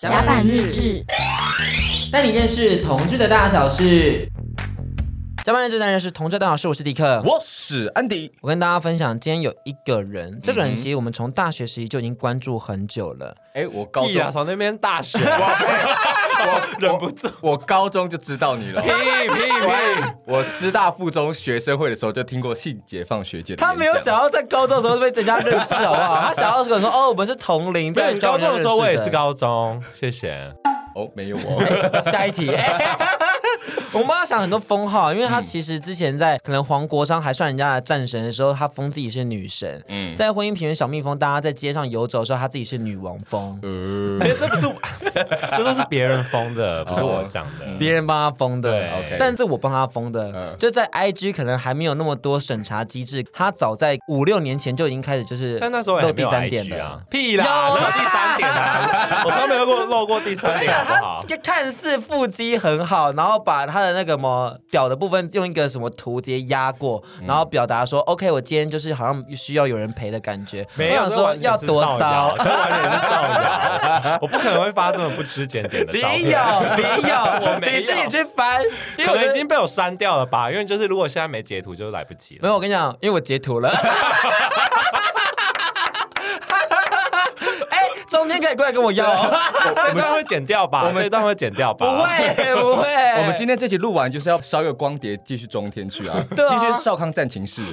甲板日志，带你认识同志的大小事。甲板日志，带你认识同志的大小事。我是迪克，我是安迪。我跟大家分享，今天有一个人，这个人其实我们从大学时期就已经关注很久了。哎，我高中从那边大学，我忍不住，我高中就知道你了。屁屁屁！我师大附中学生会的时候就听过性解放学姐。他没有想要在高中的时候被人家认识，好不好？他想要说哦，我们是同龄。在高中的时候，我也是高中。谢谢。哦，没有哦。下一题。我帮他想很多封号，因为他其实之前在可能黄国昌还算人家的战神的时候，他封自己是女神。嗯，在婚姻平原小蜜蜂，大家在街上游走的时候，他自己是女王蜂。嗯，这不是，这都是别人封的，不是我讲的，别人帮他封的。对，OK。但是我帮他封的，就在 IG 可能还没有那么多审查机制，他早在五六年前就已经开始就是，但那时候漏第三点的，屁啦，有第三点啊！我从来没有过漏过第三点，好不好？看似腹肌很好，然后把她的那个什么屌的部分用一个什么图直接压过，然后表达说、嗯、OK，我今天就是好像需要有人陪的感觉。没有说要多骚，这完全是造谣。我不可能会发这么不知检点的 照片。没有，你有，我没有。你自己去翻，可能已经被我删掉了吧？因为就是如果现在没截图，就来不及了。没有，我跟你讲，因为我截图了。中间可以过来跟我要，这段会剪掉吧？我们这段会剪掉吧？不会，不会。我们今天这集录完就是要烧个光碟，继续中天去啊，继续少康战情室。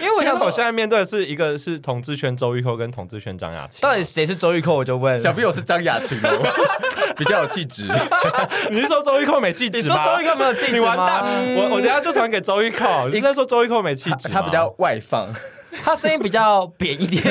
因为我想，我现在面对的是一个是同志圈周玉蔻跟同志圈张雅琴，到底谁是周玉蔻？我就问，想必我是张雅琴 比较有气质。你是说周玉蔻没气质？你说周玉蔻没有气质？你完蛋！我我等下就传给周玉蔻。你是在说周玉蔻没气质？他比较外放，他声音比较扁一点。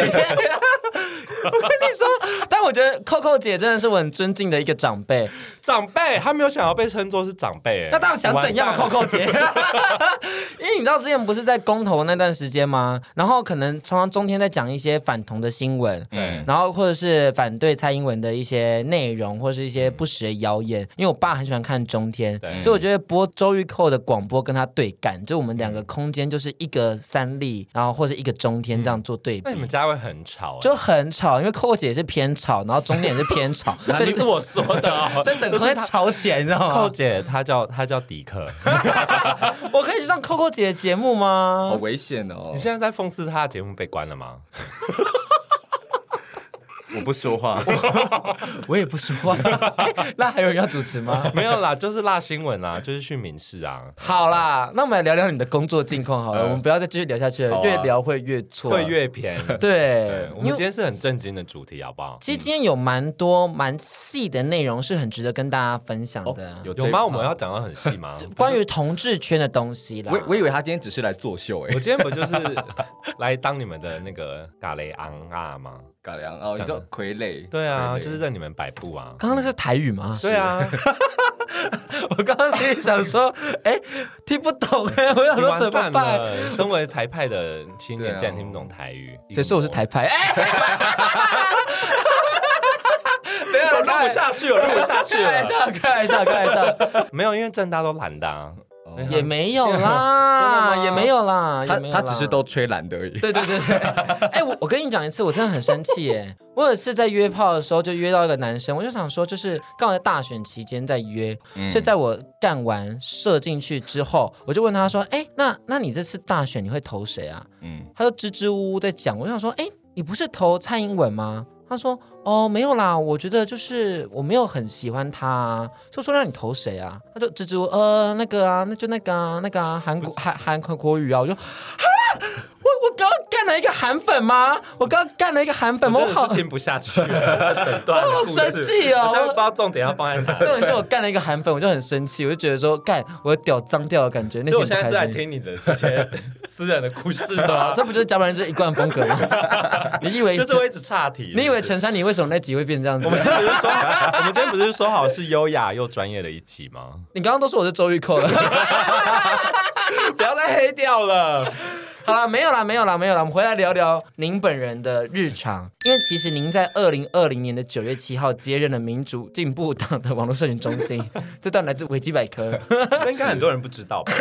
我跟你说，但我觉得扣扣姐真的是我很尊敬的一个长辈。长辈，她没有想要被称作是长辈，那到底想怎样？扣扣姐，因为你知道之前不是在公投那段时间吗？然后可能常常中天在讲一些反同的新闻，嗯，然后或者是反对蔡英文的一些内容，或者是一些不实的谣言。因为我爸很喜欢看中天，所以我觉得播周玉蔻的广播跟他对干，就我们两个空间就是一个三立，然后或者一个中天这样做对比。那你们家会很吵，就很吵。因为扣扣姐是偏吵，然后中天也是偏吵，这不是我说的哦，所以整个会吵起来，你知道吗？扣姐她叫她叫迪克，我可以去上扣扣姐的节目吗？好危险哦！你现在在讽刺她的节目被关了吗？我不说话，我也不说话。那还有人要主持吗？没有啦，就是辣新闻啊，就是去民事啊。好啦，那我们来聊聊你的工作近况好了，我们不要再继续聊下去了，越聊会越错，会越偏。对，我们今天是很正经的主题，好不好？其实今天有蛮多蛮细的内容，是很值得跟大家分享的。有吗？我们要讲到很细吗？关于同志圈的东西啦。我我以为他今天只是来作秀，哎，我今天不就是来当你们的那个嘎雷昂啊吗？嘎良哦，你叫傀儡。对啊，就是在你们摆布啊。刚刚那是台语吗？对啊。我刚刚心里想说，哎，听不懂哎，我想说怎么办？身为台派的青年，竟然听不懂台语。谁说我是台派？哎，没有，录不下去了，录不下去了。开玩笑，开玩笑，开玩笑。没有，因为正大都懒的。也没有 啦，也没有啦，他他只是都吹蓝的而已。对对对对，哎，我我跟你讲一次，我真的很生气耶！我有一次在约炮的时候，就约到一个男生，我就想说，就是刚好在大选期间在约，所以在我干完射进去之后，我就问他说，哎，那那你这次大选你会投谁啊？嗯，他就支支吾吾在讲，我就想说，哎，你不是投蔡英文吗？他说：“哦，没有啦，我觉得就是我没有很喜欢他啊，就说让你投谁啊？”他就支支吾吾，呃，那个啊，那就那个啊，那个啊，韩国韩韩韩国语啊，我就哈。我我刚刚干了一个韩粉吗？我刚刚干了一个韩粉吗？我好听不下去了，整段 我好生气哦！我现在不知道重点要放在哪。重点是我干了一个韩粉，我就很生气，我就觉得说干我屌脏掉的感觉。那我现在是在听你的这些 私人的故事吗？这不就是甲板人这一贯风格吗？你以为就是我一直岔题？你以为陈珊妮为什么那集会变这样子？我们今天不是说，我们今天不是说好是优雅又专业的一集吗？你刚刚都说我是周玉蔻了，不要再黑掉了。好了，没有了，没有了，没有了。我们回来聊聊您本人的日常，因为其实您在二零二零年的九月七号接任了民主进步党的网络社群中心，这段来自维基百科，应该很多人不知道吧？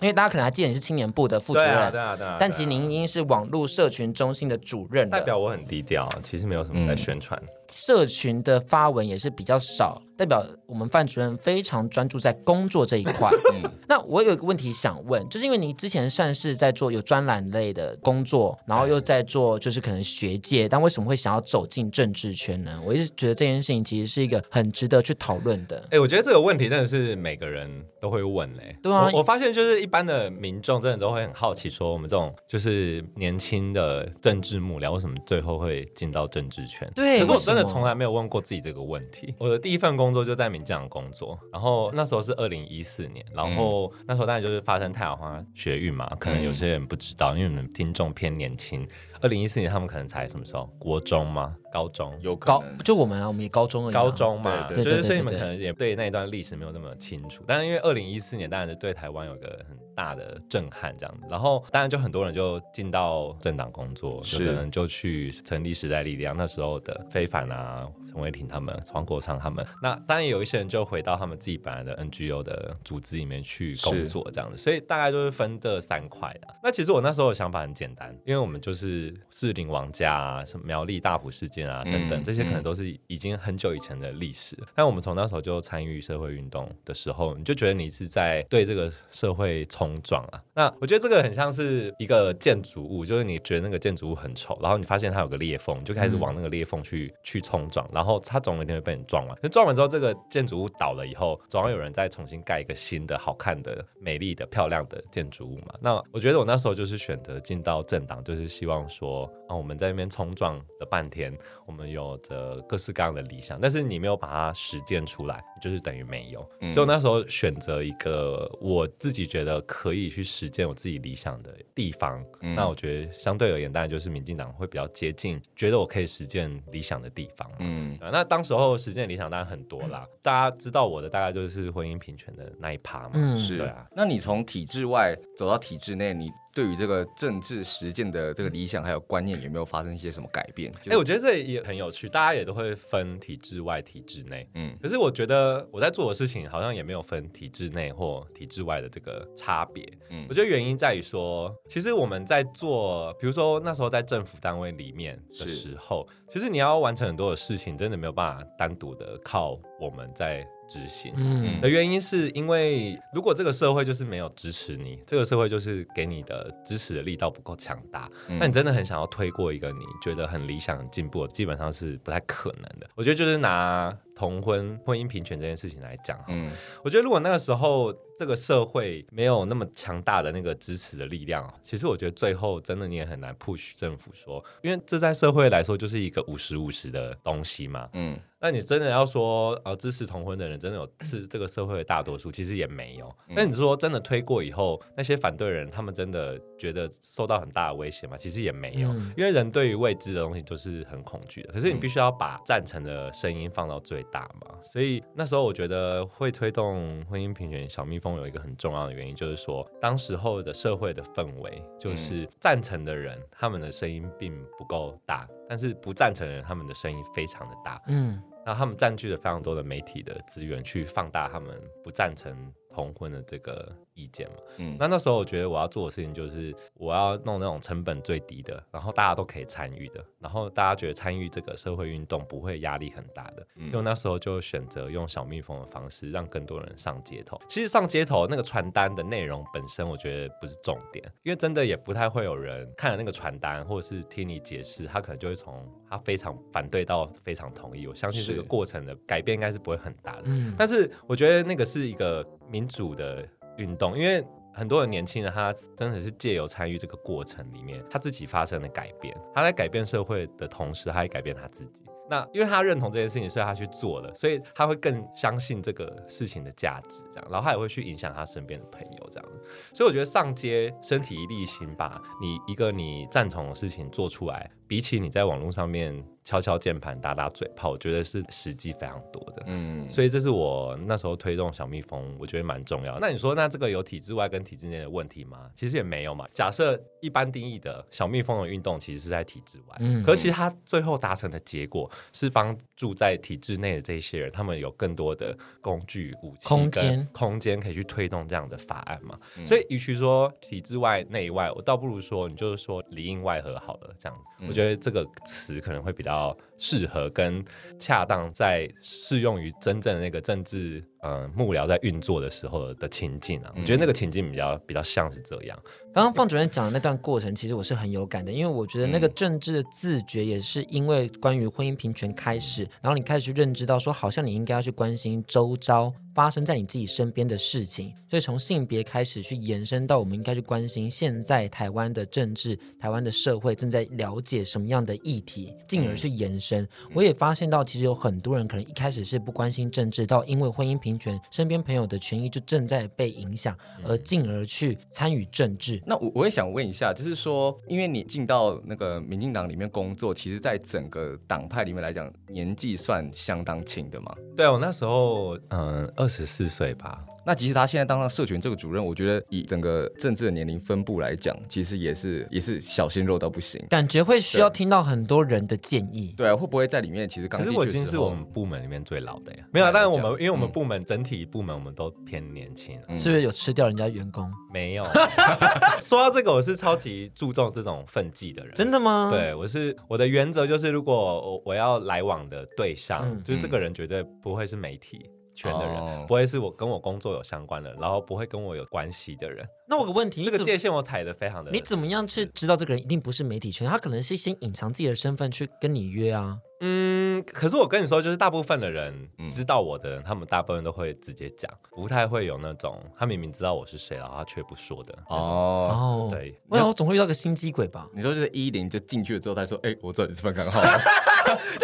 因为大家可能还记得你是青年部的副主任，对啊，对啊，对啊。但其实您已经是网络社群中心的主任了，代表我很低调，其实没有什么在宣传。嗯社群的发文也是比较少，代表我们范主任非常专注在工作这一块。嗯，那我有一个问题想问，就是因为你之前算是在做有专栏类的工作，然后又在做就是可能学界，但为什么会想要走进政治圈呢？我一直觉得这件事情其实是一个很值得去讨论的。哎，我觉得这个问题真的是每个人都会问嘞。对啊，我，我发现就是一般的民众真的都会很好奇，说我们这种就是年轻的政治幕僚为什么最后会进到政治圈？对，可是我真的从来没有问过自己这个问题。我的第一份工作就在民进党工作，然后那时候是二零一四年，然后那时候当然就是发生太阳花学运嘛，可能有些人不知道，因为你们听众偏年轻。二零一四年他们可能才什么时候？国中吗？高中？有高就我们啊，我们也高中了。高中嘛，对，就是所以你们可能也对那一段历史没有那么清楚。但是因为二零一四年当然是对台湾有个很大的震撼，这样子。然后当然就很多人就进到政党工作，就可能就去成立时代力量。那时候的非凡啊。陈伟霆他们、黄国昌他们，那当然有一些人就回到他们自己本来的 NGO 的组织里面去工作，这样子，所以大概就是分这三块的。那其实我那时候的想法很简单，因为我们就是士林王家啊、什么苗栗大埔事件啊等等，这些可能都是已经很久以前的历史。但我们从那时候就参与社会运动的时候，你就觉得你是在对这个社会冲撞啊。那我觉得这个很像是一个建筑物，就是你觉得那个建筑物很丑，然后你发现它有个裂缝，你就开始往那个裂缝去去冲撞，然后。然后它总有一天会被你撞完。那撞完之后，这个建筑物倒了以后，总要有人再重新盖一个新的、好看的、美丽的、漂亮的建筑物嘛。那我觉得我那时候就是选择进到政党，就是希望说，啊，我们在那边冲撞了半天，我们有着各式各样的理想，但是你没有把它实践出来，就是等于没有。嗯。所以我那时候选择一个我自己觉得可以去实践我自己理想的地方。嗯。那我觉得相对而言，当然就是民进党会比较接近，觉得我可以实践理想的地方。嗯。那当时候实践理想当然很多啦，大家知道我的大概就是婚姻平权的那一趴嘛，嗯，是。对啊。那你从体制外走到体制内，你对于这个政治实践的这个理想还有观念，有没有发生一些什么改变？哎、欸，我觉得这也很有趣，大家也都会分体制外、体制内。嗯，可是我觉得我在做的事情好像也没有分体制内或体制外的这个差别。嗯，我觉得原因在于说，其实我们在做，比如说那时候在政府单位里面的时候，其实你要完成很多的事情，真的没有办法单独的靠我们在。执行。的原因是因为，如果这个社会就是没有支持你，这个社会就是给你的支持的力道不够强大，那你真的很想要推过一个你觉得很理想、很进步，基本上是不太可能的。我觉得就是拿同婚、婚姻平权这件事情来讲，嗯，我觉得如果那个时候这个社会没有那么强大的那个支持的力量，其实我觉得最后真的你也很难 push 政府说，因为这在社会来说就是一个五十五十的东西嘛，嗯。那你真的要说，呃，支持同婚的人真的有是这个社会的大多数，其实也没有。那你说真的推过以后，那些反对人他们真的觉得受到很大的威胁吗？其实也没有，因为人对于未知的东西都是很恐惧的。可是你必须要把赞成的声音放到最大嘛。所以那时候我觉得会推动婚姻平权小蜜蜂有一个很重要的原因，就是说当时候的社会的氛围，就是赞成的人他们的声音并不够大，但是不赞成的人他们的声音非常的大。嗯。然后他们占据了非常多的媒体的资源，去放大他们不赞成同婚的这个意见嘛，嗯，那那时候我觉得我要做的事情就是我要弄那种成本最低的，然后大家都可以参与的，然后大家觉得参与这个社会运动不会压力很大的，嗯，所以我那时候就选择用小蜜蜂的方式，让更多人上街头。其实上街头那个传单的内容本身，我觉得不是重点，因为真的也不太会有人看了那个传单，或者是听你解释，他可能就会从他非常反对到非常同意。我相信这个过程的改变应该是不会很大的，嗯，但是我觉得那个是一个。民主的运动，因为很多的年轻人，他真的是借由参与这个过程里面，他自己发生了改变。他在改变社会的同时，他也改变他自己。那因为他认同这件事情，所以他去做了，所以他会更相信这个事情的价值，这样，然后他也会去影响他身边的朋友，这样。所以我觉得上街身体力行，把你一个你赞同的事情做出来，比起你在网络上面。敲敲键盘、打打嘴炮，我觉得是实际非常多的。嗯，所以这是我那时候推动小蜜蜂，我觉得蛮重要。那你说，那这个有体制外跟体制内的问题吗？其实也没有嘛。假设一般定义的小蜜蜂的运动，其实是在体制外，嗯，可是其实它最后达成的结果是帮助在体制内的这些人，他们有更多的工具、武器、空间、空间可以去推动这样的法案嘛。嗯，所以，与其说体制外、内外，我倒不如说，你就是说里应外合好了这样子。我觉得这个词可能会比较。较适合跟恰当，在适用于真正的那个政治呃幕僚在运作的时候的情境啊。我觉得那个情境比较比较像是这样。刚刚方主任讲的那段过程，其实我是很有感的，因为我觉得那个政治的自觉也是因为关于婚姻平权开始，然后你开始去认知到说，好像你应该要去关心周遭发生在你自己身边的事情，所以从性别开始去延伸到我们应该去关心现在台湾的政治、台湾的社会正在了解什么样的议题，进而去延伸。我也发现到，其实有很多人可能一开始是不关心政治，到因为婚姻平权，身边朋友的权益就正在被影响，而进而去参与政治。那我我也想问一下，就是说，因为你进到那个民进党里面工作，其实，在整个党派里面来讲，年纪算相当轻的嘛？对，我那时候嗯二十四岁吧。那其实他现在当上社群这个主任，我觉得以整个政治的年龄分布来讲，其实也是也是小鲜肉到不行，感觉会需要听到很多人的建议。对啊，会不会在里面其实刚？可是我已经是我们部门里面最老的呀。没有，但是我们因为我们部门整体部门我们都偏年轻，是不是有吃掉人家员工？没有。说到这个，我是超级注重这种分际的人。真的吗？对，我是我的原则就是，如果我我要来往的对象，就是这个人绝对不会是媒体。圈的人、oh. 不会是我跟我工作有相关的，然后不会跟我有关系的人。那我有个问题，这个界限我踩的非常的。你怎么样去知道这个人一定不是媒体圈？他可能是先隐藏自己的身份去跟你约啊。嗯，可是我跟你说，就是大部分的人知道我的人，嗯、他们大部分都会直接讲，不太会有那种他明明知道我是谁，然后他却不说的。哦，对，我想我总会遇到个心机鬼吧？你说就是一零就进去了之后，他说：“哎、欸，我知道你是范刚浩。”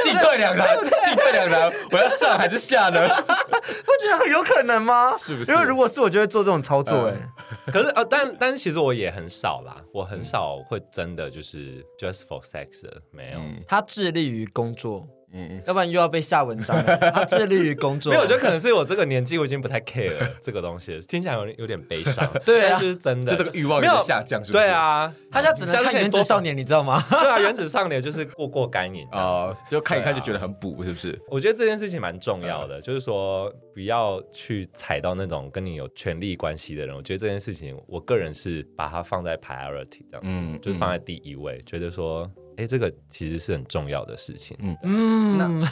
进退两难，进退两难，我要上还是下呢？不觉得很有可能吗？是不是？因为如果是我，就会做这种操作。哎、嗯，可是呃，但但其实我也很少啦，我很少会真的就是 just for sex 的，没有。嗯、他致力于工作。嗯，要不然又要被下文章。他致力于工作，没有，我觉得可能是我这个年纪，我已经不太 care 这个东西，听起来有点有点悲伤。对啊，就是真的，就这个欲望有点下降，是不是？对啊，他现在只能看《原子少年》，你知道吗？对啊，《原子少年》就是过过干瘾啊，就看一看就觉得很补，是不是？我觉得这件事情蛮重要的，就是说不要去踩到那种跟你有权力关系的人。我觉得这件事情，我个人是把它放在 priority 这样，嗯，就是放在第一位，觉得说。哎，这个其实是很重要的事情。嗯嗯，那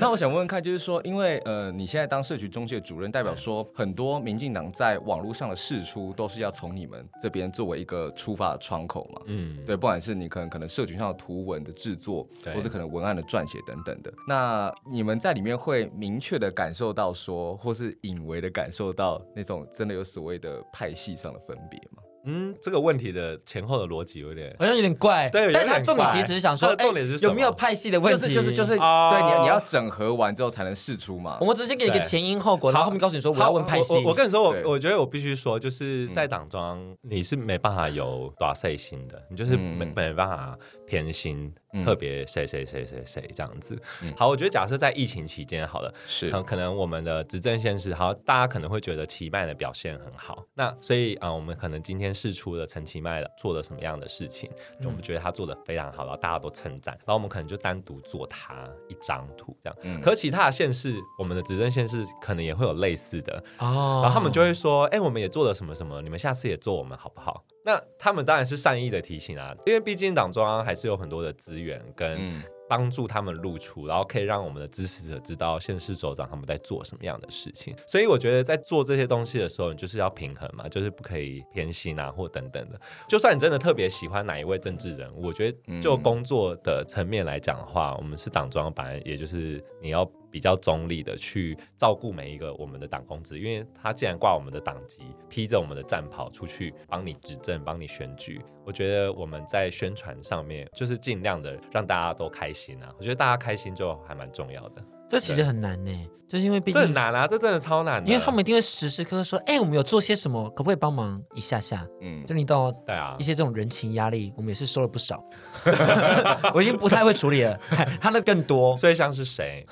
那我想问问看，就是说，因为呃，你现在当社区中介主任，代表说很多民进党在网络上的事出都是要从你们这边作为一个出发的窗口嘛？嗯，对，不管是你可能可能社群上的图文的制作，对或者可能文案的撰写等等的，那你们在里面会明确的感受到说，或是隐微的感受到那种真的有所谓的派系上的分别吗？嗯，这个问题的前后的逻辑有点好像有点怪，对，但他重点其实只是想说，重点是有没有派系的问题？就是就是就是对，你你要整合完之后才能试出嘛。我们只是给你个前因后果，然后后面告诉你说我要问派系。我跟你说，我我觉得我必须说，就是在党中你是没办法有短赛心的，你就是没没办法偏心。特别谁谁谁谁谁这样子，好，我觉得假设在疫情期间，好了，是可能我们的执政县市，好，大家可能会觉得奇迈的表现很好，那所以啊，我们可能今天试出了陈其迈做了什么样的事情，我们觉得他做的非常好，然后大家都称赞，然后我们可能就单独做他一张图这样，可其他的县市，我们的执政县市可能也会有类似的哦，然后他们就会说，哎，我们也做了什么什么，你们下次也做我们好不好？那他们当然是善意的提醒啊，因为毕竟党中央还是有很多的资源跟帮助他们露出，然后可以让我们的支持者知道现市首长他们在做什么样的事情。所以我觉得在做这些东西的时候，你就是要平衡嘛，就是不可以偏心啊或等等的。就算你真的特别喜欢哪一位政治人物，我觉得就工作的层面来讲的话，我们是党中央版，也就是你要。比较中立的去照顾每一个我们的党公职，因为他既然挂我们的党籍，披着我们的战袍出去帮你执政、帮你选举，我觉得我们在宣传上面就是尽量的让大家都开心啊。我觉得大家开心就还蛮重要的。这其实很难呢。就是因为毕竟这很难啊，这真的超难的。因为他们一定会时时刻刻说：“哎、欸，我们有做些什么，可不可以帮忙一下下？”嗯，就你到对啊，一些这种人情压力，我们也是收了不少。我已经不太会处理了，他那更多。所以像是谁？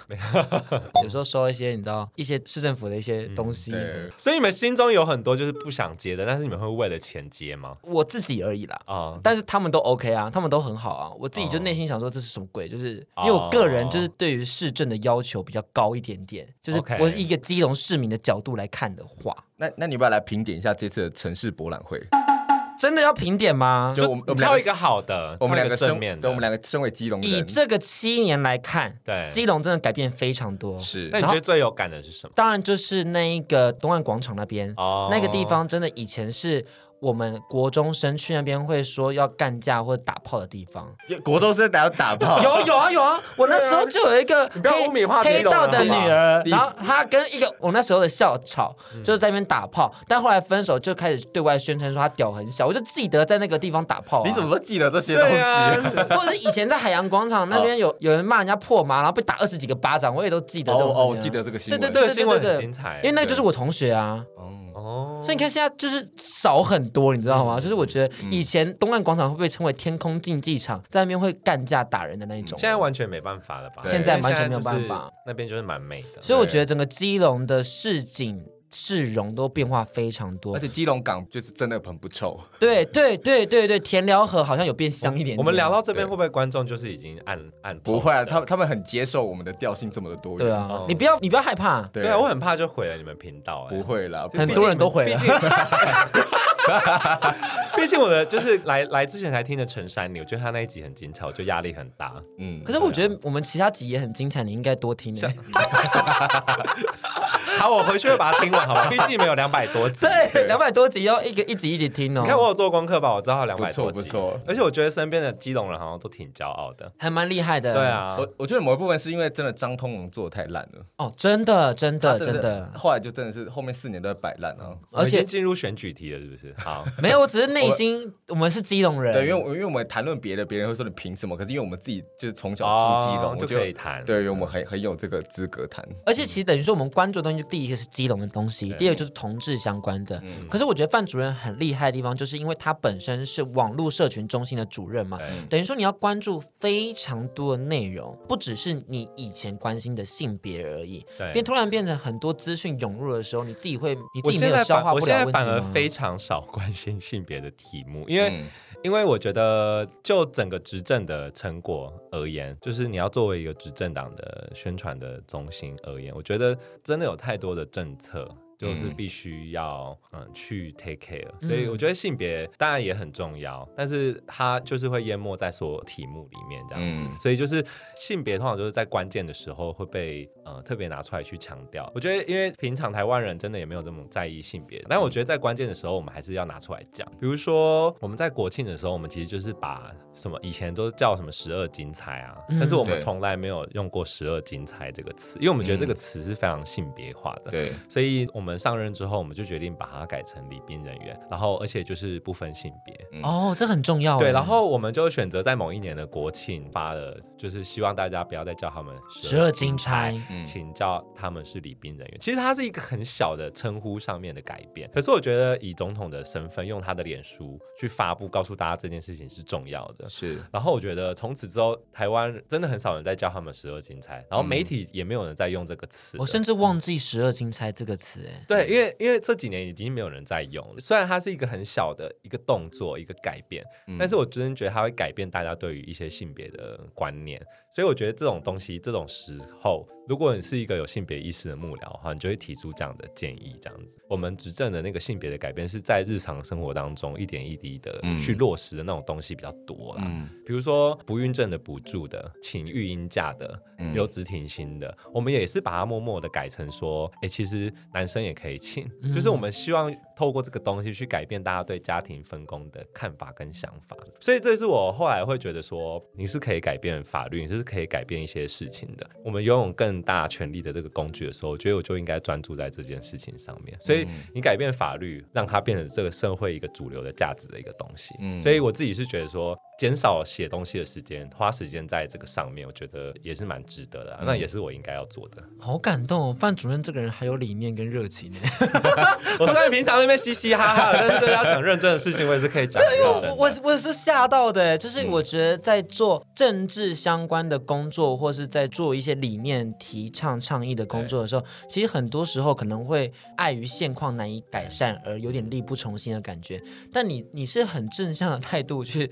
有时候收一些你知道一些市政府的一些东西。嗯、所以你们心中有很多就是不想接的，但是你们会为了钱接吗？我自己而已啦。啊，嗯、但是他们都 OK 啊，他们都很好啊。我自己就内心想说这是什么鬼？就是因为我个人就是对于市政的要求比较高一点点。就是我一个基隆市民的角度来看的话，那那你要不要来评点一下这次的城市博览会？真的要评点吗？就我们挑一个好的，我们两个正面对，我们两个身为基隆人，以这个七年来看，对基隆真的改变非常多。是，那你觉得最有感的是什么？当然就是那一个东岸广场那边，哦，那个地方真的以前是。我们国中生去那边会说要干架或者打炮的地方，国中生打要打炮？有有啊有啊！我那时候就有一个黑黑道的女儿，然后她跟一个我那时候的校草就是在那边打炮，但后来分手就开始对外宣称说她屌很小，我就记得在那个地方打炮。你怎么都记得这些东西？或者是以前在海洋广场那边有有人骂人家破麻，然后被打二十几个巴掌，我也都记得。哦哦，我记得这个新闻，对对对，新闻很精彩，因为那个就是我同学啊。哦，所以你看现在就是少很多，你知道吗？就是我觉得以前东岸广场会被称为天空竞技场，在那边会干架打人的那一种，现在完全没办法了吧？现在完全没有办法，那边就是蛮美的。所以我觉得整个基隆的市景。市容都变化非常多，而且基隆港就是真的很不臭。对对对对对，田寮河好像有变香一点点。我们聊到这边，会不会观众就是已经按按？不会啊，他他们很接受我们的调性这么的多元。对啊，你不要你不要害怕。对啊，我很怕就毁了你们频道。不会啦，很多人都毁了。毕竟，毕竟我的就是来来之前才听的陈珊妮，我觉得他那一集很精彩，我就压力很大。嗯，可是我觉得我们其他集也很精彩，你应该多听。好，我回去会把它听完，好吧？毕竟没有两百多集，对，两百多集要一个一集一集听哦。你看我有做功课吧，我知道两百多集，不错。而且我觉得身边的基隆人好像都挺骄傲的，还蛮厉害的。对啊，我我觉得某一部分是因为真的张通龙做的太烂了。哦，真的，真的，真的。后来就真的是后面四年都在摆烂啊，而且进入选举题了，是不是？好，没有，我只是内心我们是基隆人。对，因为因为我们谈论别的，别人会说你凭什么？可是因为我们自己就是从小住基隆，就可以谈。对，因为我们很很有这个资格谈。而且其实等于说我们关注的东西，就第一个是基隆的。东西，第二个就是同志相关的。嗯、可是我觉得范主任很厉害的地方，就是因为他本身是网络社群中心的主任嘛，嗯、等于说你要关注非常多的内容，不只是你以前关心的性别而已。对，变突然变成很多资讯涌入的时候，你自己会，你自己没有消化不了？我现在反而非常少关心性别的题目，因为。嗯因为我觉得，就整个执政的成果而言，就是你要作为一个执政党的宣传的中心而言，我觉得真的有太多的政策。就是必须要嗯去 take care，所以我觉得性别当然也很重要，但是它就是会淹没在所有题目里面这样子，所以就是性别通常就是在关键的时候会被呃特别拿出来去强调。我觉得因为平常台湾人真的也没有这么在意性别，但我觉得在关键的时候我们还是要拿出来讲。比如说我们在国庆的时候，我们其实就是把什么以前都叫什么十二金钗啊，但是我们从来没有用过十二金钗这个词，因为我们觉得这个词是非常性别化的，对，所以我们。我们上任之后，我们就决定把它改成礼宾人员，然后而且就是不分性别。哦，这很重要。对，然后我们就选择在某一年的国庆发了，就是希望大家不要再叫他们十二金钗，请叫他们是礼宾人员。其实它是一个很小的称呼上面的改变，可是我觉得以总统的身份，用他的脸书去发布，告诉大家这件事情是重要的。是。然后我觉得从此之后，台湾真的很少人在叫他们十二金钗，然后媒体也没有人在用这个词。我甚至忘记十二金钗这个词，哎。对，因为因为这几年已经没有人在用了，虽然它是一个很小的一个动作，一个改变，嗯、但是我真的觉得它会改变大家对于一些性别的观念，所以我觉得这种东西，这种时候。如果你是一个有性别意识的幕僚的话，你就会提出这样的建议，这样子。我们执政的那个性别的改变是在日常生活当中一点一滴的去落实的那种东西比较多啦。嗯，比如说不孕症的补助的、请育婴假的、有职停薪的，我们也是把它默默的改成说，哎，其实男生也可以请，就是我们希望透过这个东西去改变大家对家庭分工的看法跟想法。所以这是我后来会觉得说，你是可以改变法律，你是可以改变一些事情的。我们拥有更大权力的这个工具的时候，我觉得我就应该专注在这件事情上面。所以你改变法律，让它变成这个社会一个主流的价值的一个东西。嗯，所以我自己是觉得说，减少写东西的时间，花时间在这个上面，我觉得也是蛮值得的，啊。嗯、那也是我应该要做的。好感动，哦，范主任这个人还有理念跟热情呢。我虽然平常那边嘻嘻哈哈，但是要讲认真的事情，我也是可以讲。对，我我我是吓到的，就是我觉得在做政治相关的工作，或是在做一些理念提倡倡议的工作的时候，其实很多时候可能会碍于现况难以改善，而有点力不从心的感觉。但你你是很正向的态度去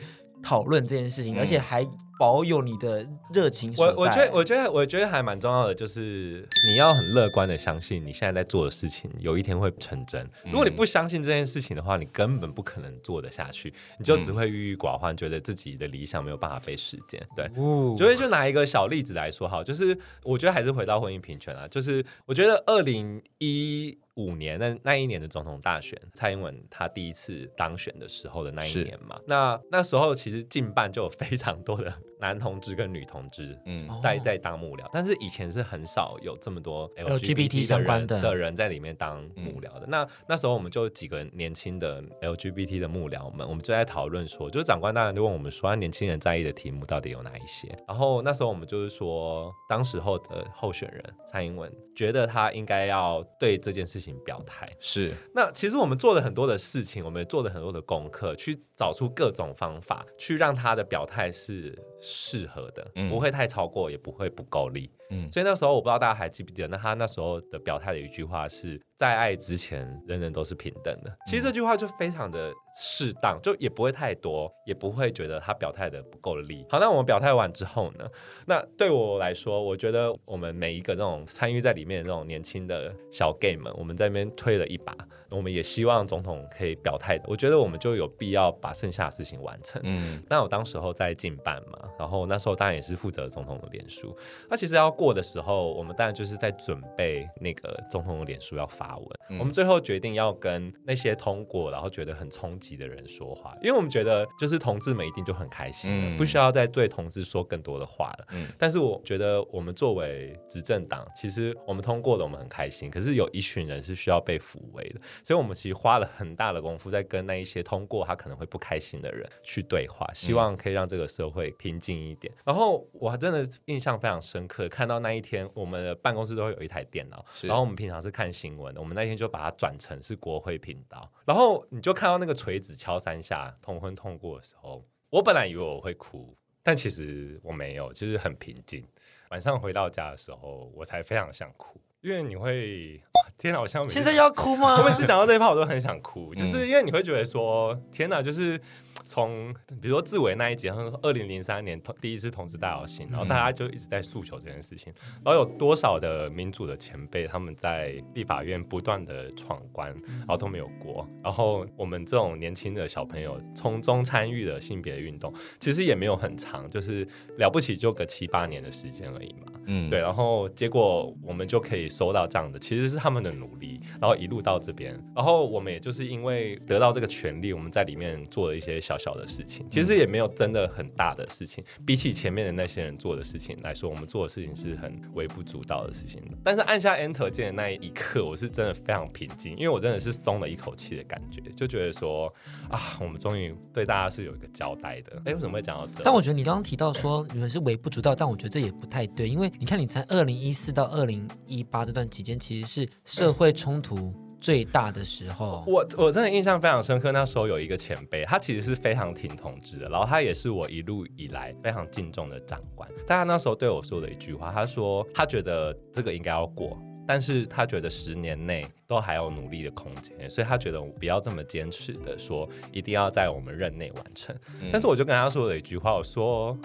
讨论这件事情，而且还保有你的热情。我我觉得，我觉得，我觉得还蛮重要的，就是你要很乐观的相信你现在在做的事情有一天会成真。如果你不相信这件事情的话，你根本不可能做得下去，你就只会郁郁寡欢，觉得自己的理想没有办法被实践。对，所以就拿一个小例子来说，哈，就是我觉得还是回到婚姻平权啊，就是我觉得二零一。五年那那一年的总统大选，蔡英文他第一次当选的时候的那一年嘛，那那时候其实近半就有非常多的男同志跟女同志，嗯，待在当幕僚，但是以前是很少有这么多 LGBT 相关的的人在里面当幕僚的。嗯、那那时候我们就几个年轻的 LGBT 的幕僚们，我们就在讨论说，就是长官大人就问我们说，年轻人在意的题目到底有哪一些？然后那时候我们就是说，当时候的候选人蔡英文觉得他应该要对这件事情。表态是，那其实我们做了很多的事情，我们也做了很多的功课，去找出各种方法，去让他的表态是适合的，嗯、不会太超过，也不会不够力。嗯，所以那时候我不知道大家还记不记得，那他那时候的表态的一句话是在爱之前，人人都是平等的。其实这句话就非常的适当，就也不会太多，也不会觉得他表态的不够力。好，那我们表态完之后呢？那对我来说，我觉得我们每一个这种参与在里面的这种年轻的小 gay 们，我们在那边推了一把。我们也希望总统可以表态，我觉得我们就有必要把剩下的事情完成。嗯，那我当时候在进办嘛，然后那时候当然也是负责总统的脸书。那其实要过的时候，我们当然就是在准备那个总统的脸书要发文。嗯、我们最后决定要跟那些通过然后觉得很冲击的人说话，因为我们觉得就是同志们一定就很开心，嗯、不需要再对同志说更多的话了。嗯，但是我觉得我们作为执政党，其实我们通过了，我们很开心。可是有一群人是需要被抚慰的。所以，我们其实花了很大的功夫在跟那一些通过他可能会不开心的人去对话，希望可以让这个社会平静一点。然后，我还真的印象非常深刻，看到那一天，我们的办公室都会有一台电脑，然后我们平常是看新闻的，我们那天就把它转成是国会频道。然后，你就看到那个锤子敲三下，同婚通过的时候，我本来以为我会哭，但其实我没有，就是很平静。晚上回到家的时候，我才非常想哭。因为你会，天哪！我现在现在要哭吗？我每次讲到这一趴，我都很想哭，嗯、就是因为你会觉得说，天哪，就是。从比如说志伟那一集，二零零三年同第一次同志大游行，然后大家就一直在诉求这件事情，然后有多少的民主的前辈他们在立法院不断的闯关，然后都没有过，然后我们这种年轻的小朋友从中参与的性别运动，其实也没有很长，就是了不起就个七八年的时间而已嘛，嗯，对，然后结果我们就可以收到这样的，其实是他们的努力，然后一路到这边，然后我们也就是因为得到这个权利，我们在里面做了一些小。小的事情，其实也没有真的很大的事情。比起前面的那些人做的事情来说，我们做的事情是很微不足道的事情。但是按下 Enter 键的那一刻，我是真的非常平静，因为我真的是松了一口气的感觉，就觉得说啊，我们终于对大家是有一个交代的。哎，为什么会讲到这？但我觉得你刚刚提到说你们是微不足道，但我觉得这也不太对，因为你看，你才二零一四到二零一八这段期间，其实是社会冲突。最大的时候，我我真的印象非常深刻。那时候有一个前辈，他其实是非常挺同志的，然后他也是我一路以来非常敬重的长官。但他那时候对我说的一句话，他说他觉得这个应该要过，但是他觉得十年内都还有努力的空间，所以他觉得我不要这么坚持的说一定要在我们任内完成。嗯、但是我就跟他说了一句话，我说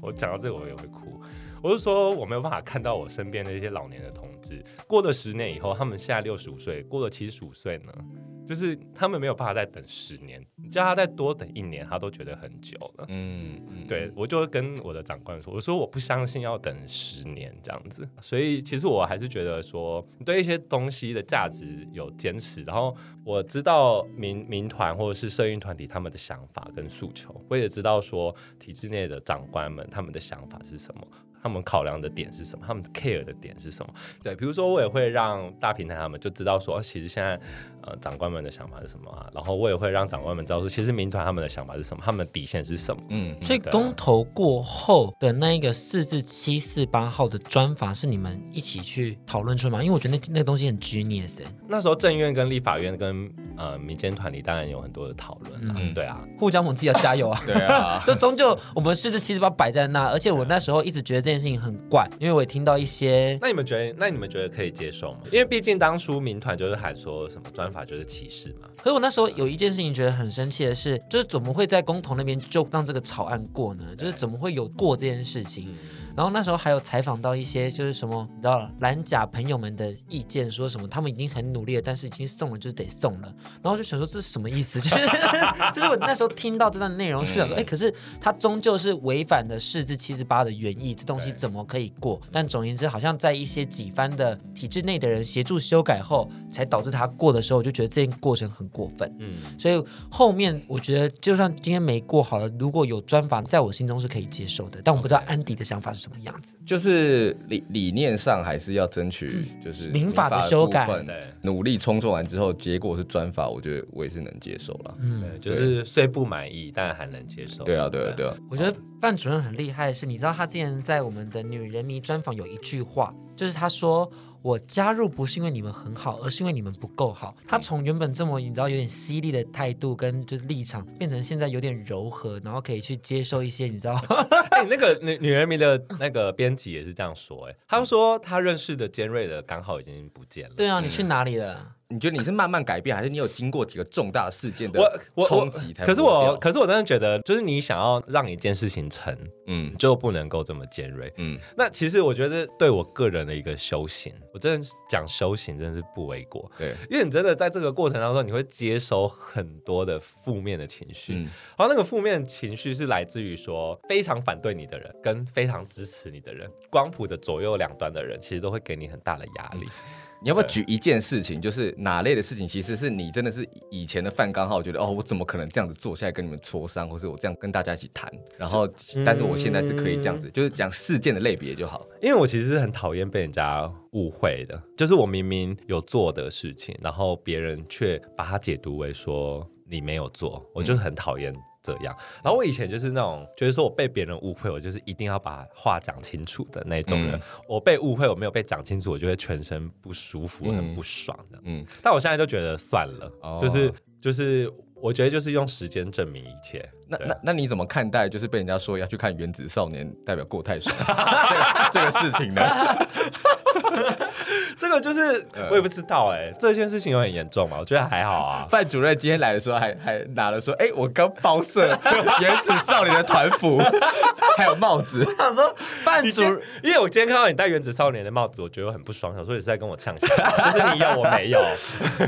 我讲到这个我也会哭。我是说，我没有办法看到我身边的一些老年的同志，过了十年以后，他们现在六十五岁，过了七十五岁呢，就是他们没有办法再等十年，你叫他再多等一年，他都觉得很久了。嗯，嗯对，我就跟我的长官说，我说我不相信要等十年这样子，所以其实我还是觉得说，对一些东西的价值有坚持，然后我知道民民团或者是社运团体他们的想法跟诉求，我也知道说体制内的长官们他们的想法是什么。他们考量的点是什么？他们 care 的点是什么？对，比如说我也会让大平台他们就知道说，其实现在呃长官们的想法是什么啊？然后我也会让长官们知道说，其实民团他们的想法是什么？他们的底线是什么？嗯，所以公投过后的那一个四至七四八号的专法是你们一起去讨论出来吗？因为我觉得那那个东西很 genius。那时候政院跟立法院跟呃民间团体当然有很多的讨论。嗯，对啊，互相我们自己要加油啊。对啊，就终究我们四至七四八摆在那，而且我那时候一直觉得。这件事情很怪，因为我也听到一些。那你们觉得，那你们觉得可以接受吗？因为毕竟当初民团就是喊说什么专法就是歧视嘛。可是我那时候有一件事情觉得很生气的是，就是怎么会在公投那边就让这个草案过呢？就是怎么会有过这件事情？然后那时候还有采访到一些就是什么，你知道蓝甲朋友们的意见，说什么他们已经很努力了，但是已经送了就是得送了。然后就想说这是什么意思？就是 就是我那时候听到这段内容是想说，哎，可是他终究是违反了释字七十八的原意，这东西怎么可以过？但总而言之，好像在一些几番的体制内的人协助修改后，才导致他过的时候，我就觉得这件过程很过分。嗯，所以后面我觉得就算今天没过好了，如果有专访，在我心中是可以接受的。但我不知道安迪的想法是什么。什么样子？就是理理念上还是要争取，就是民法的修改，努力冲撞完之后，结果是专法，我觉得我也是能接受了。嗯，就是虽不满意，但还能接受。对啊，对啊，对啊。我觉得范主任很厉害的是，你知道他之前在我们的女人迷专访有一句话，就是他说。我加入不是因为你们很好，而是因为你们不够好。他从原本这么你知道有点犀利的态度跟就是立场，变成现在有点柔和，然后可以去接受一些你知道。哎、欸，那个女女人迷的那个编辑也是这样说、欸，哎，他说他认识的尖锐的刚好已经不见了。对啊，你去哪里了？你觉得你是慢慢改变，还是你有经过几个重大事件的冲击才？可是我，可是我真的觉得，就是你想要让一件事情成，嗯，就不能够这么尖锐，嗯。那其实我觉得，对我个人的一个修行，我真的讲修行真的是不为过，对，因为你真的在这个过程当中，你会接收很多的负面的情绪，嗯，然后那个负面情绪是来自于说非常反对你的人，跟非常支持你的人，光谱的左右两端的人，其实都会给你很大的压力。嗯你要不要举一件事情，就是哪类的事情，其实是你真的是以前的范刚浩觉得哦，我怎么可能这样子坐下来跟你们磋商，或是我这样跟大家一起谈，然后，但是我现在是可以这样子，就是讲事件的类别就好。因为我其实是很讨厌被人家误会的，就是我明明有做的事情，然后别人却把它解读为说你没有做，我就很讨厌。这样，然后我以前就是那种，就是说我被别人误会，我就是一定要把话讲清楚的那种人。嗯、我被误会，我没有被讲清楚，我就会全身不舒服，嗯、很不爽的。嗯，但我现在就觉得算了，哦、就是就是，我觉得就是用时间证明一切。那那那你怎么看待，就是被人家说要去看《原子少年》，代表过太爽这个这个事情呢？这个就是我也不知道哎、欸，这件事情有很严重吗？我觉得还好啊。范主任今天来的时候还还拿了说，哎、欸，我刚包色《原子少年》的团服，还有帽子。我想说范主任，因为我今天看到你戴《原子少年》的帽子，我觉得我很不爽，想说你是在跟我呛笑，就是你有我没有。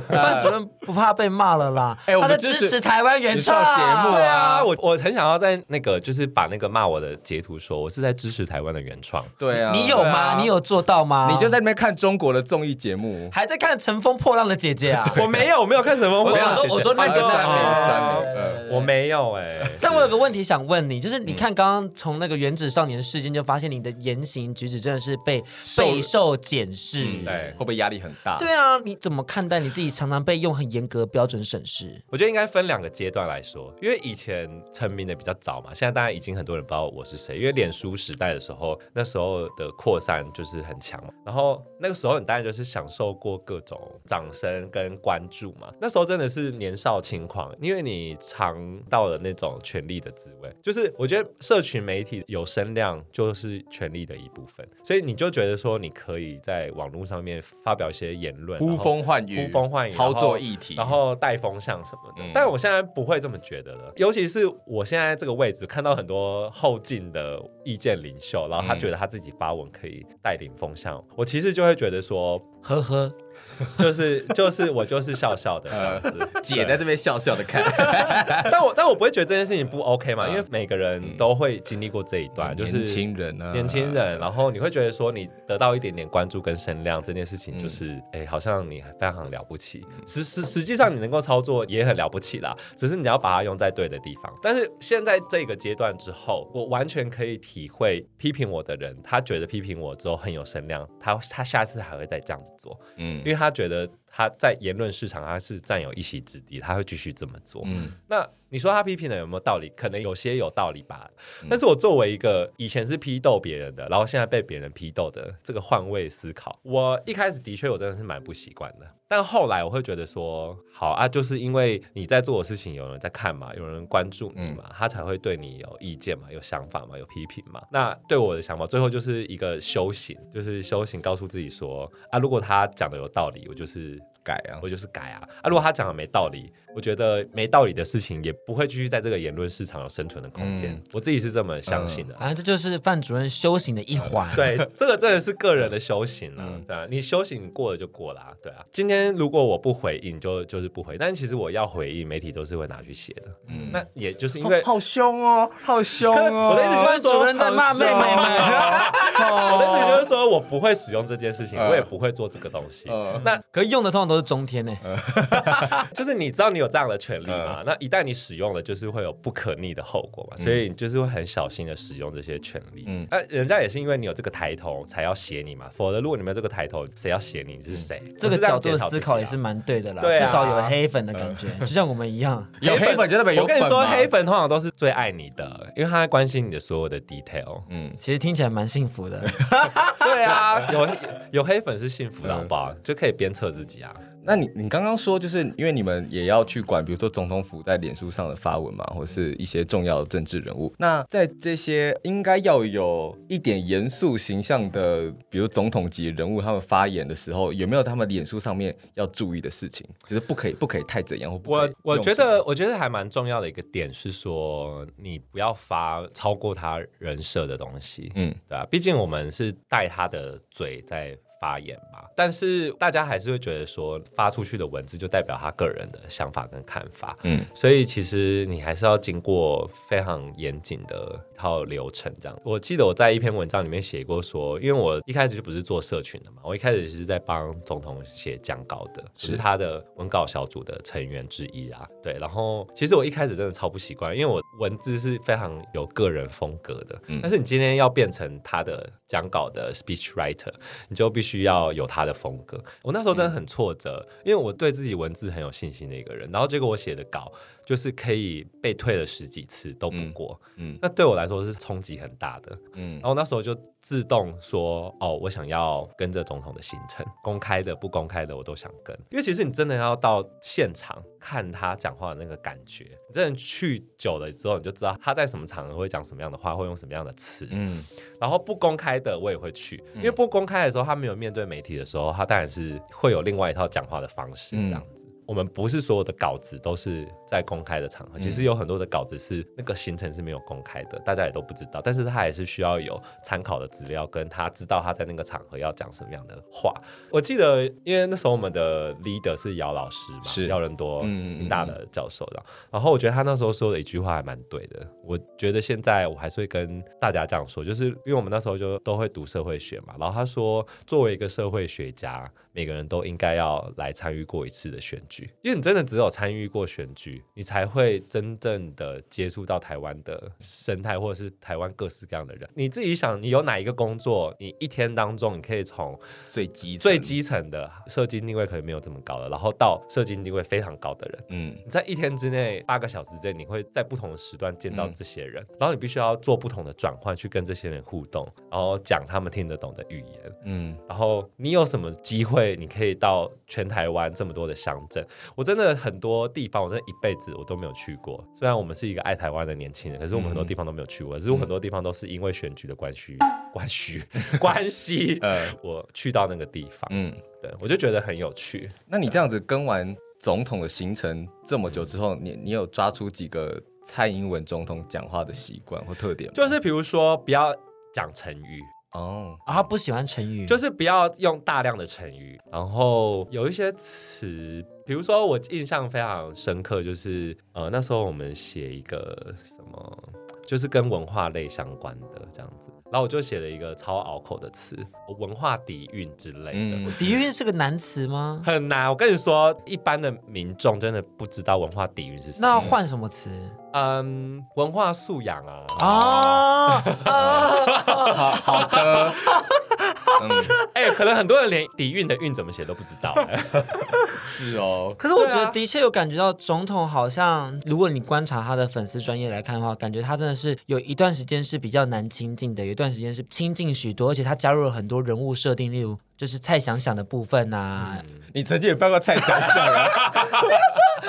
范主任不怕被骂了啦，哎、欸，他在支持台湾原创节目啊。我我很想要在那个就是把那个骂我的截图说，我是在支持台湾的原创。对啊，你有吗？啊、你有做到吗？你就在那边看中国的综艺节目，还在看《乘风破浪的姐姐》啊？我没有，我没有看《乘风破浪的姐姐》。我说那个三年三年，我没有哎。但我有个问题想问你，就是你看刚刚从那个原子少年事件就发现你的言行举止真的是被备受检视，对，会不会压力很大？对啊，你怎么看待你自己常常被用很严格标准审视？我觉得应该分两个阶段来说，因为以前成名的比较早嘛，现在当然已经很多人不知道我是谁，因为脸书时代的时候，那时候的扩散就是很强嘛，然后那个时候你当然就是享受过各种掌声跟关注嘛，那时候真的是年少轻狂，因为你尝到了那种权力的滋味，就是我觉得社群媒体有声量就是权力的一部分，所以你就觉得说你可以在网络上面发表一些言论，呼风唤雨，呼风唤雨，操作议题，然后带风向什么的，嗯、但我现在不会这么觉得了，尤其是我现在这个位置看到很多后进的意见领袖，然后他觉得他自己发文可以带领风向，嗯、我其实就会觉得说，呵呵。就是就是我就是笑笑的这样子，姐在这边笑笑的看，但我但我不会觉得这件事情不 OK 嘛，因为每个人都会经历过这一段，就是年轻人啊，年轻人，然后你会觉得说你得到一点点关注跟声量这件事情，就是哎，好像你非常了不起，实实实际上你能够操作也很了不起啦，只是你要把它用在对的地方。但是现在这个阶段之后，我完全可以体会批评我的人，他觉得批评我之后很有声量，他他下次还会再这样子做，嗯。因为他觉得他在言论市场他是占有一席之地，他会继续这么做。嗯，那你说他批评的有没有道理？可能有些有道理吧。嗯、但是我作为一个以前是批斗别人的，然后现在被别人批斗的这个换位思考，我一开始的确我真的是蛮不习惯的。但后来我会觉得说，好啊，就是因为你在做的事情有人在看嘛，有人关注你嘛，嗯、他才会对你有意见嘛，有想法嘛，有批评嘛。那对我的想法，最后就是一个修行，就是修行，告诉自己说啊，如果他讲的有道理，我就是。改啊，我就是改啊啊！如果他讲的没道理，我觉得没道理的事情也不会继续在这个言论市场有生存的空间。嗯、我自己是这么相信的。反正、嗯、这就是范主任修行的一环。嗯、对，这个真的是个人的修行啊。嗯、对啊，你修行过了就过了、啊。对啊，今天如果我不回应，就就是不回。但其实我要回应，媒体都是会拿去写的。嗯，那也就是因为好凶哦，好凶哦。我的意思就是说，主任在骂妹妹们。我的意思就是说我不会使用这件事情，我也不会做这个东西。嗯、那可用的通常都是中天呢。就是你知道你有这样的权利嘛？那一旦你使用了，就是会有不可逆的后果嘛。所以你就是会很小心的使用这些权利。嗯，那人家也是因为你有这个抬头才要写你嘛。否则如果你没有这个抬头，谁要写你？你是谁？这个角度思考也是蛮对的啦。至少有黑粉的感觉，就像我们一样。有黑粉就代表有粉。我跟你说，黑粉通常都是最爱你的，因为他在关心你的所有的 detail。嗯，其实听起来蛮幸福的。对啊，有有黑粉是幸福的，好不好？就可以鞭策自己啊。那你你刚刚说，就是因为你们也要去管，比如说总统府在脸书上的发文嘛，或是一些重要的政治人物。那在这些应该要有一点严肃形象的，比如总统级人物，他们发言的时候，有没有他们脸书上面要注意的事情？就是不可以不可以太怎样？我我觉得我觉得还蛮重要的一个点是说，你不要发超过他人设的东西。嗯，对啊，毕竟我们是带他的嘴在。发言嘛，但是大家还是会觉得说，发出去的文字就代表他个人的想法跟看法，嗯，所以其实你还是要经过非常严谨的一套流程。这样，我记得我在一篇文章里面写过说，因为我一开始就不是做社群的嘛，我一开始是在帮总统写讲稿的，是，是他的文稿小组的成员之一啊。对，然后其实我一开始真的超不习惯，因为我文字是非常有个人风格的，嗯，但是你今天要变成他的讲稿的 speech writer，你就必须。需要有他的风格。我那时候真的很挫折，嗯、因为我对自己文字很有信心的一个人，然后结果我写的稿就是可以被退了十几次都不过，嗯，嗯，那对我来说是冲击很大的，嗯，然后那时候就自动说，哦，我想要跟着总统的行程，公开的、不公开的我都想跟，因为其实你真的要到现场看他讲话的那个感觉，你真的去久了之后，你就知道他在什么场合会讲什么样的话，会用什么样的词，嗯，然后不公开的我也会去，因为不公开的时候他没有面对媒体的时候，他当然是会有另外一套讲话的方式，这样子。嗯我们不是所有的稿子都是在公开的场合，其实有很多的稿子是那个行程是没有公开的，大家也都不知道。但是他还是需要有参考的资料，跟他知道他在那个场合要讲什么样的话。我记得，因为那时候我们的 leader 是姚老师嘛，是姚仁多清大的教授的。然后我觉得他那时候说的一句话还蛮对的。我觉得现在我还是会跟大家这样说，就是因为我们那时候就都会读社会学嘛。然后他说，作为一个社会学家，每个人都应该要来参与过一次的选举，因为你真的只有参与过选举，你才会真正的接触到台湾的生态，或者是台湾各式各样的人。你自己想，你有哪一个工作，你一天当中你可以从最基最基层的社经地位可能没有这么高的，然后到社经地位非常高的人，嗯，你在一天之内八个小时之内，你会在不同的时段见到这些人，嗯、然后你必须要做不同的转换去跟这些人互动，然后讲他们听得懂的语言，嗯，然后你有什么机会？对，你可以到全台湾这么多的乡镇，我真的很多地方，我真的一辈子我都没有去过。虽然我们是一个爱台湾的年轻人，可是我们很多地方都没有去过。可是我很多地方都是因为选举的关系、关系、关系，呃，我去到那个地方，嗯，对，我就觉得很有趣。那你这样子跟完总统的行程这么久之后，你你有抓出几个蔡英文总统讲话的习惯或特点吗？就是比如说，不要讲成语。哦，啊，他不喜欢成语，就是不要用大量的成语，然后有一些词，比如说我印象非常深刻，就是呃那时候我们写一个什么，就是跟文化类相关的这样子，然后我就写了一个超拗口的词，文化底蕴之类的。嗯，底蕴是个难词吗？很难，我跟你说，一般的民众真的不知道文化底蕴是什么。那要换什么词？嗯，文化素养啊。啊，好好的。哎、欸，可能很多人连底蕴的蕴怎么写都不知道、欸。是哦，可是我觉得的确有感觉到总统好像，如果你观察他的粉丝专业来看的话，感觉他真的是有一段时间是比较难亲近的，有一段时间是亲近许多，而且他加入了很多人物设定，例如就是蔡想想的部分啊。嗯、你曾经也办过蔡想想 啊？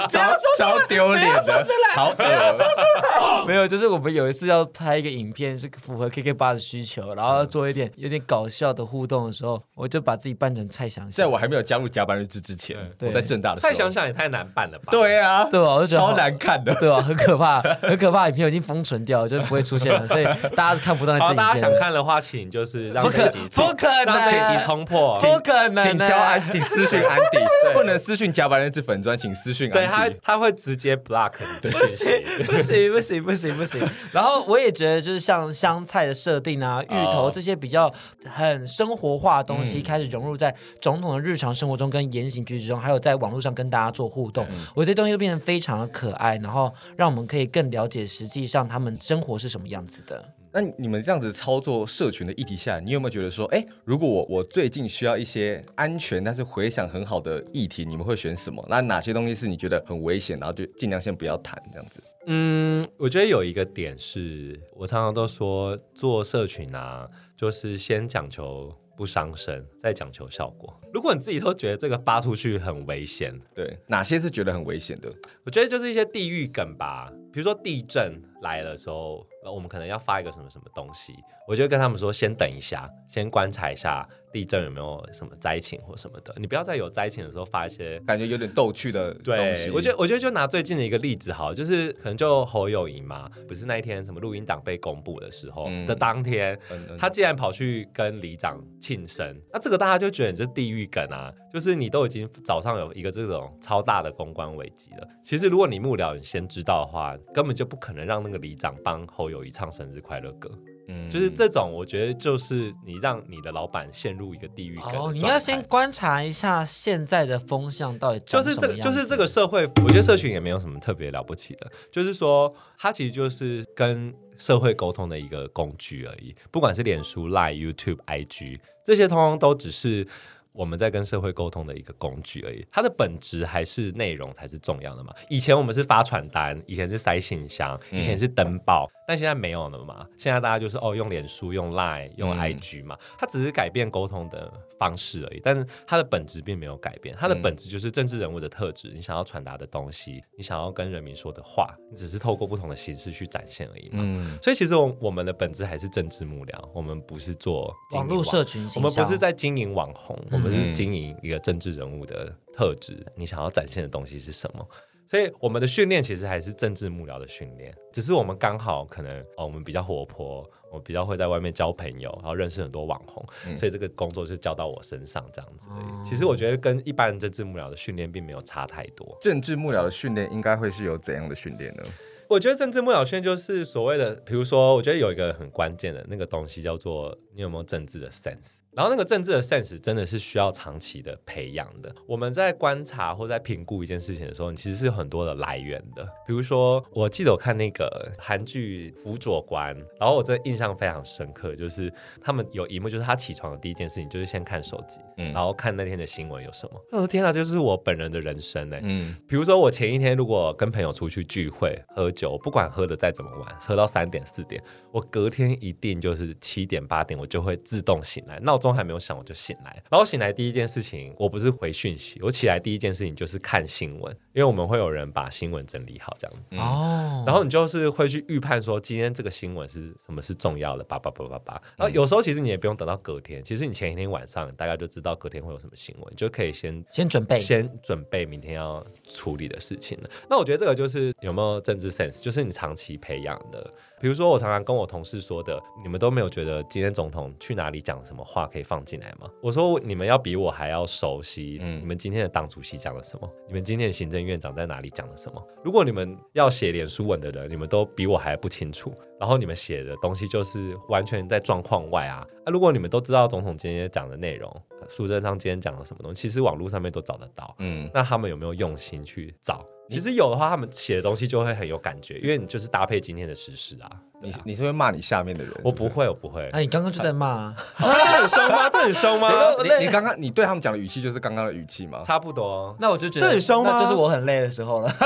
超超丢脸的，好，不要说出来，没有，就是我们有一次要拍一个影片，是符合 KKBOX 的需求，然后要做一点有点搞笑的互动的时候，我就把自己扮成蔡想想。在我还没有加入加班日志之前，我在正大的时候，蔡想想也太难办了吧？对啊，对啊，我就觉得超难看的，对啊，很可怕，很可怕，影片已经封存掉了，就不会出现了，所以 大家是看不到那集。大家想看的话，请就是让这集不可能，让这集冲破，不可能，请敲安，请私讯安迪，不能私讯加班日志粉砖，请私讯安迪，对他他会。直接 block 你的不行不行不行不行不行。然后我也觉得，就是像香菜的设定啊，芋头这些比较很生活化的东西，开始融入在总统的日常生活中跟言行举止中，还有在网络上跟大家做互动，我这些东西都变得非常的可爱，然后让我们可以更了解实际上他们生活是什么样子的。那你们这样子操作社群的议题下，你有没有觉得说，哎，如果我我最近需要一些安全但是回想很好的议题，你们会选什么？那哪些东西是你觉得很危险，然后就尽量先不要谈这样子？嗯，我觉得有一个点是我常常都说做社群啊，就是先讲求不伤身，再讲求效果。如果你自己都觉得这个发出去很危险，对，哪些是觉得很危险的？我觉得就是一些地域梗吧，比如说地震来的时候。我们可能要发一个什么什么东西，我就跟他们说，先等一下，先观察一下地震有没有什么灾情或什么的。你不要在有灾情的时候发一些感觉有点逗趣的东西。对，我觉得，我觉得就拿最近的一个例子好，就是可能就侯友谊嘛，不是那一天什么录音档被公布的时候的当天，嗯、他竟然跑去跟里长庆生，那这个大家就觉得你这地狱梗啊，就是你都已经早上有一个这种超大的公关危机了。其实如果你幕僚你先知道的话，根本就不可能让那个里长帮侯。友谊唱生日快乐歌，嗯，就是这种，我觉得就是你让你的老板陷入一个地狱梗。哦，你要先观察一下现在的风向到底就是这个，就是这个社会，我觉得社群也没有什么特别了不起的，就是说它其实就是跟社会沟通的一个工具而已，不管是脸书、Line、YouTube、IG 这些，通通都只是。我们在跟社会沟通的一个工具而已，它的本质还是内容才是重要的嘛。以前我们是发传单，以前是塞信箱，以前是登报，嗯、但现在没有了嘛。现在大家就是哦，用脸书、用 Line、用 IG 嘛，它只是改变沟通的方式而已，但是它的本质并没有改变。它的本质就是政治人物的特质，你想要传达的东西，你想要跟人民说的话，你只是透过不同的形式去展现而已嘛。嗯，所以其实我我们的本质还是政治幕僚，我们不是做网络社群，我们不是在经营网红。嗯我们是经营一个政治人物的特质，你想要展现的东西是什么？所以我们的训练其实还是政治幕僚的训练，只是我们刚好可能哦，我们比较活泼，我比较会在外面交朋友，然后认识很多网红，嗯、所以这个工作就交到我身上这样子而已。嗯、其实我觉得跟一般政治幕僚的训练并没有差太多。政治幕僚的训练应该会是有怎样的训练呢？我觉得政治幕僚训练就是所谓的，比如说，我觉得有一个很关键的那个东西叫做你有没有政治的 sense。然后那个政治的 sense 真的是需要长期的培养的。我们在观察或在评估一件事情的时候，你其实是有很多的来源的。比如说，我记得我看那个韩剧《辅佐官》，然后我真的印象非常深刻，就是他们有一幕，就是他起床的第一件事情就是先看手机，嗯，然后看那天的新闻有什么。我说天哪，就是我本人的人生呢。嗯，比如说我前一天如果跟朋友出去聚会喝酒，不管喝的再怎么晚，喝到三点四点，我隔天一定就是七点八点我就会自动醒来，闹钟还没有响我就醒来，然后醒来第一件事情，我不是回讯息，我起来第一件事情就是看新闻，因为我们会有人把新闻整理好这样子。哦，然后你就是会去预判说今天这个新闻是什么是重要的，叭叭叭叭叭，然后有时候其实你也不用等到隔天，其实你前一天晚上大概就知道隔天会有什么新闻，就可以先先准备，先准备明天要处理的事情了。那我觉得这个就是有没有政治 sense，就是你长期培养的。比如说，我常常跟我同事说的，你们都没有觉得今天总统去哪里讲什么话可以放进来吗？我说你们要比我还要熟悉，嗯，你们今天的党主席讲了什么？你们今天的行政院长在哪里讲了什么？如果你们要写脸书文的人，你们都比我还不清楚。然后你们写的东西就是完全在状况外啊。那、啊、如果你们都知道总统今天讲的内容，苏贞昌今天讲了什么东西，其实网络上面都找得到。嗯，那他们有没有用心去找？其实有的话，他们写的东西就会很有感觉，因为你就是搭配今天的时事啊。你你是会骂你下面的人是不是？我不会，我不会。哎、啊，你刚刚就在骂、啊，这很凶吗？这很凶吗？你你刚刚你对他们讲的语气就是刚刚的语气吗？差不多。那我就觉得这很凶吗？那就是我很累的时候了。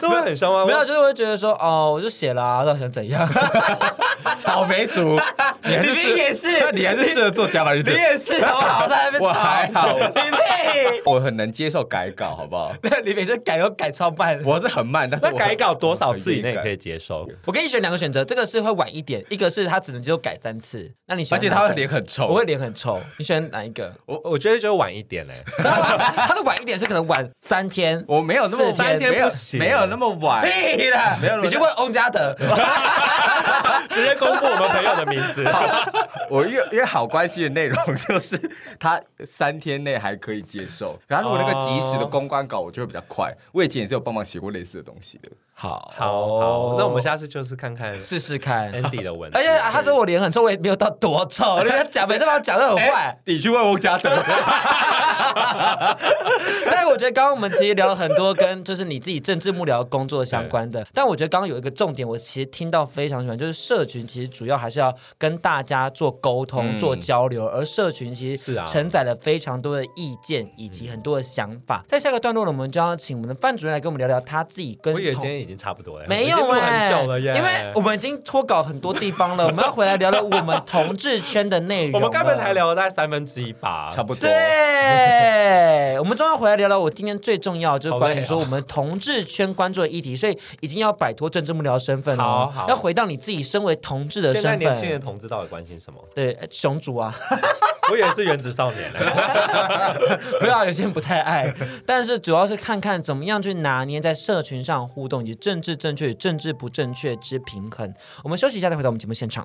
这会很凶吗？没有，就是我会觉得说，哦，我就写了、啊，到底想怎样？草莓族，你还是也是，你还是适合做甲板日子。你也是，好不好？在那边 吵，我还好。我很能接受改稿，好不好？那你每次改都改超慢，我是很慢，但是那改稿多少次以内可以接受？我给你选两个选择，这个是会晚一点，一个是他只能只有改三次。那你选？而且他会脸很臭，我会脸很臭。你选哪一个？我我觉得就晚一点嘞。他的晚一点是可能晚三天，我没有那么三天不行，没有那么晚。屁的，没有。你去问翁家德，直接公布我们朋友的名字。我因为因为好关系的内容就是他三天内还可以接受，然后如果那个及时的公关稿，我就会比较快。我以前也是有帮忙写过类似的东西的。好，好，好，那我们下次就是看看试试看 Andy 的文字。而且他说我脸很臭，我也没有到多臭，人家讲每次把我讲的很坏。你去问翁家德。但是我觉得刚刚我们其实聊了很多跟就是你自己政治幕僚工作相关的，但我觉得刚刚有一个重点，我其实听到非常喜欢，就是社群其实主要还是要跟大家做沟通、做交流，而社群其实是啊承载了非常多的意见以及很多的想法。在下个段落呢，我们就要请我们的范主任来跟我们聊聊他自己跟。我以为今天已经差不多了，没有哎，因为我们已经脱稿很多地方了，我们要回来聊聊我们同志圈的内容。我们刚才才聊了大概三分之一吧，差不多。对，我们终于回来聊聊我今天最重要就是关于说我们同志圈关注的议题，所以已经要摆脱政治幕僚身份了，要回到你自己身为同志的身份。现在年轻人同志到底关心什么？对，熊主啊，我以为是原子少年，没有，有些人不太爱，但是主要是看看怎么样去拿捏在社群上互动以及政治正确与政治不正确之平衡。我们休息一下，再回到我们节目现场。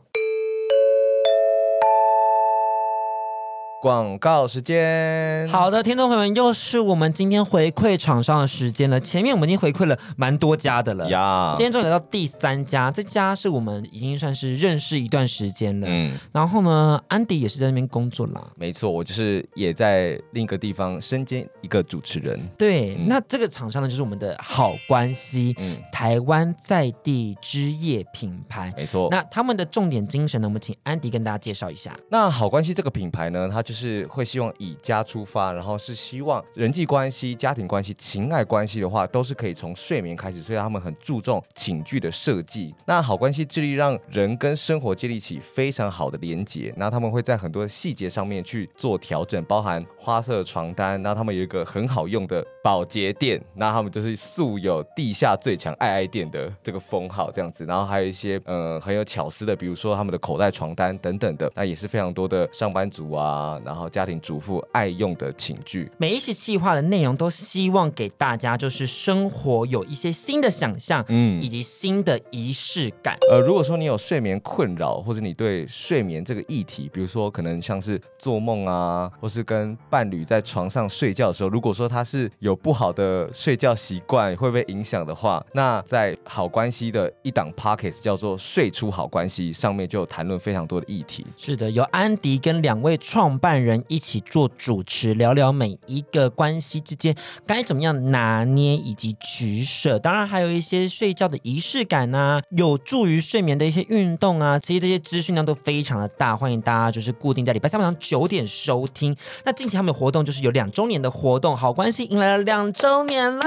广告时间，好的，听众朋友们，又是我们今天回馈厂商的时间了。前面我们已经回馈了蛮多家的了，呀，今天终于来到第三家，这家是我们已经算是认识一段时间了。嗯，然后呢，安迪也是在那边工作啦。没错，我就是也在另一个地方身兼一个主持人。对，嗯、那这个厂商呢，就是我们的好关系，嗯，台湾在地之夜品牌。没错，那他们的重点精神呢，我们请安迪跟大家介绍一下。那好关系这个品牌呢，它就是。是会希望以家出发，然后是希望人际关系、家庭关系、情爱关系的话，都是可以从睡眠开始，所以他们很注重寝具的设计。那好关系致力让人跟生活建立起非常好的连结，那他们会在很多细节上面去做调整，包含花色床单，那他们有一个很好用的保洁垫，那他们就是素有地下最强爱爱垫的这个封号这样子，然后还有一些呃很有巧思的，比如说他们的口袋床单等等的，那也是非常多的上班族啊。然后家庭主妇爱用的寝具，每一期企划的内容都希望给大家就是生活有一些新的想象，嗯，以及新的仪式感。呃，如果说你有睡眠困扰，或者你对睡眠这个议题，比如说可能像是做梦啊，或是跟伴侣在床上睡觉的时候，如果说他是有不好的睡觉习惯，会不会影响的话，那在好关系的一档 pockets 叫做《睡出好关系》上面就有谈论非常多的议题。是的，有安迪跟两位创办人一起做主持，聊聊每一个关系之间该怎么样拿捏以及取舍，当然还有一些睡觉的仪式感啊，有助于睡眠的一些运动啊，其实这些资讯量都非常的大，欢迎大家就是固定在礼拜三晚上九点收听。那近期他们的活动就是有两周年的活动，好关系迎来了两周年了，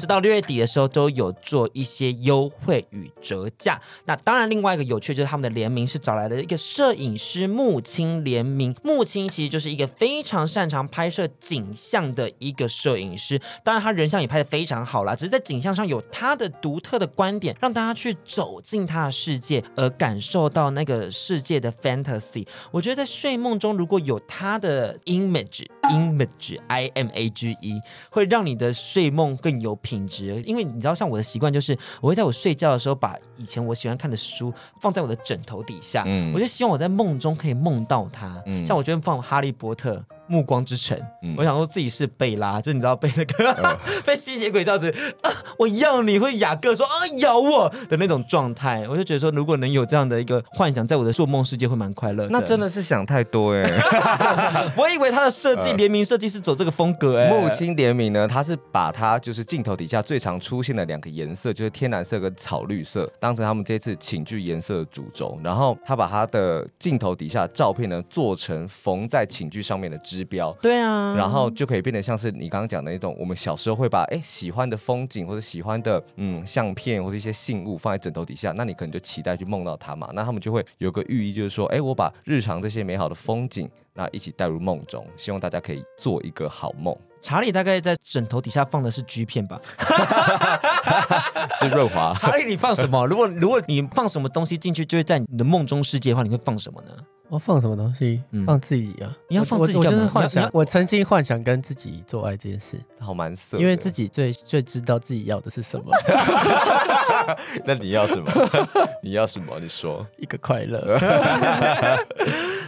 直到六月底的时候都有做一些优惠与折价。那当然另外一个有趣就是他们的联名是找来了一个摄影师木青联名，木青其实就是。一个非常擅长拍摄景象的一个摄影师，当然他人像也拍的非常好啦，只是在景象上有他的独特的观点，让大家去走进他的世界，而感受到那个世界的 fantasy。我觉得在睡梦中如果有他的 image，image i m a g e，会让你的睡梦更有品质。因为你知道，像我的习惯就是，我会在我睡觉的时候把以前我喜欢看的书放在我的枕头底下，嗯，我就希望我在梦中可以梦到他，嗯，像我觉得放哈利波。特暮光之城，嗯、我想说自己是贝拉，就你知道被那个、呃、被吸血鬼这样子，啊、我要你会雅各说啊咬我的那种状态，我就觉得说如果能有这样的一个幻想，在我的做梦世界会蛮快乐。那真的是想太多哎，我以为他的设计 联名设计是走这个风格哎。木青联名呢，他是把他就是镜头底下最常出现的两个颜色，就是天蓝色跟草绿色，当成他们这次寝具颜色的主轴，然后他把他的镜头底下的照片呢做成缝在寝具上面的指标。对啊，然后就可以变得像是你刚刚讲的那种，我们小时候会把哎喜欢的风景或者喜欢的嗯相片或者一些信物放在枕头底下，那你可能就期待去梦到它嘛。那他们就会有个寓意，就是说，哎，我把日常这些美好的风景，那一起带入梦中，希望大家可以做一个好梦。查理大概在枕头底下放的是 G 片吧？是润滑。查理，你放什么？如果如果你放什么东西进去，就会在你的梦中世界的话，你会放什么呢？我放什么东西？放自己啊！你要放自己干嘛？我就是幻想，我曾经幻想跟自己做爱这件事，好蛮色。因为自己最最知道自己要的是什么。那你要什么？你要什么？你说。一个快乐。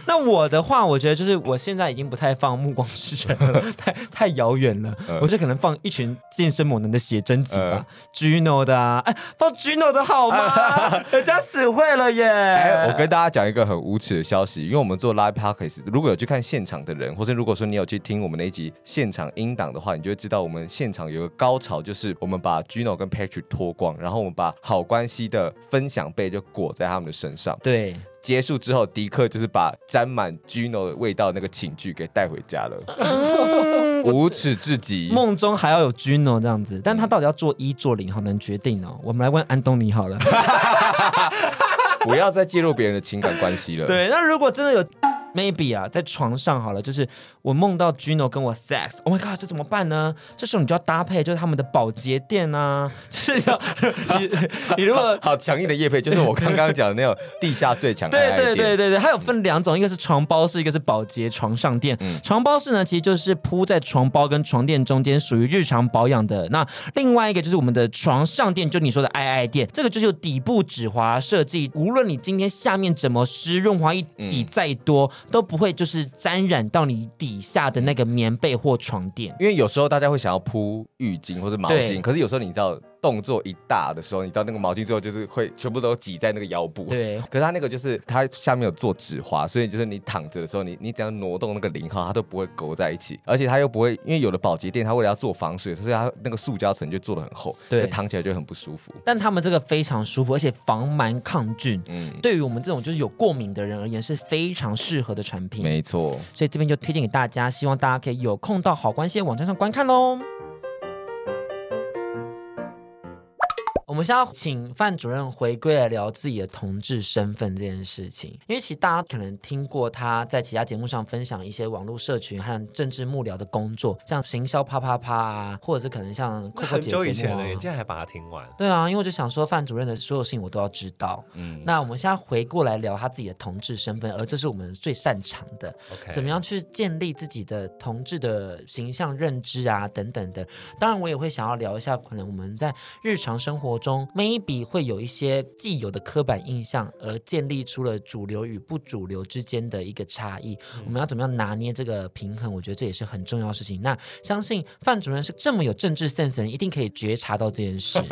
那我的话，我觉得就是我现在已经不太放暮光之城了，太太遥远了。我就可能放一群健身猛男的写真集吧，Gino 的啊，哎，放 Gino 的好吗？人家死会了耶！哎，我跟大家讲一个很无耻的消息。因为我们做 live podcast，如果有去看现场的人，或者如果说你有去听我们那一集现场音档的话，你就会知道我们现场有个高潮，就是我们把 Gino 跟 Patrick 脱光，然后我们把好关系的分享被就裹在他们的身上。对，结束之后，迪克就是把沾满 Gino 的味道那个寝具给带回家了，无耻至极。梦中还要有 Gino 这样子，但他到底要做一做零，好难决定哦。我们来问安东尼好了。不要再介入别人的情感关系了。对，那如果真的有。Maybe 啊，在床上好了，就是我梦到 Gino 跟我 sex，Oh my god，这怎么办呢？这时候你就要搭配，就是他们的保洁垫啊，就是要你 你如果好强硬的业配，就是我刚刚讲的那种 地下最强。对对对对对，它有分两种，一个是床包式，一个是保洁床上垫。嗯、床包式呢，其实就是铺在床包跟床垫中间，属于日常保养的。那另外一个就是我们的床上垫，就你说的爱爱垫，这个就是有底部止滑设计，无论你今天下面怎么湿，润滑液挤再多。嗯都不会就是沾染到你底下的那个棉被或床垫，因为有时候大家会想要铺浴巾或者毛巾，可是有时候你知道。动作一大的时候，你到那个毛巾最后就是会全部都挤在那个腰部。对，可是它那个就是它下面有做指滑，所以就是你躺着的时候，你你只要挪动那个零号，它都不会勾在一起，而且它又不会，因为有的保洁店它为了要做防水，所以它那个塑胶层就做的很厚，对，躺起来就很不舒服。但他们这个非常舒服，而且防螨抗菌，嗯，对于我们这种就是有过敏的人而言是非常适合的产品。没错，所以这边就推荐给大家，希望大家可以有空到好关系网站上观看喽。我们现在要请范主任回归来聊自己的同志身份这件事情，因为其实大家可能听过他在其他节目上分享一些网络社群和政治幕僚的工作，像行销啪啪啪啊，或者是可能像扣扣姐节目啊。很久以前了，你竟然还把它听完？对啊，因为我就想说范主任的所有事情我都要知道。嗯，那我们现在回过来聊他自己的同志身份，而这是我们最擅长的。OK，怎么样去建立自己的同志的形象认知啊，等等的。当然，我也会想要聊一下，可能我们在日常生活中 maybe 会有一些既有的刻板印象，而建立出了主流与不主流之间的一个差异。嗯、我们要怎么样拿捏这个平衡？我觉得这也是很重要的事情。那相信范主任是这么有政治 sense 的人，一定可以觉察到这件事。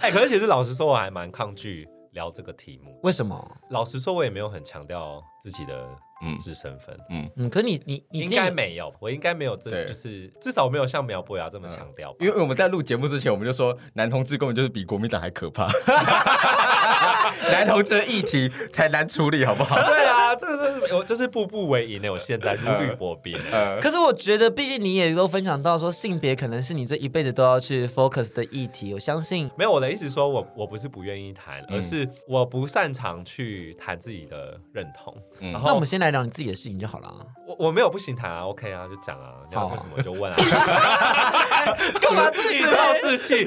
哎、欸，可是其实老实说，我还蛮抗拒聊这个题目。为什么？老实说，我也没有很强调自己的。同志身份，嗯嗯，可是你你你应该没有，我应该没有这，就是至少没有像苗博雅这么强调、嗯。因为我们在录节目之前，我们就说男同志根本就是比国民党还可怕，男同志的议题才难处理，好不好？对啊，这个是我就是步步为营的，我现在如履薄冰。嗯、可是我觉得，毕竟你也都分享到说，性别可能是你这一辈子都要去 focus 的议题。我相信没有我的意思，说我我不是不愿意谈，而是我不擅长去谈自己的认同。嗯、然后那我们先来聊你自己的事情就好。好了，我我没有不行谈啊，OK 啊，就讲啊，你要问什么就问啊，干嘛自己自暴自弃？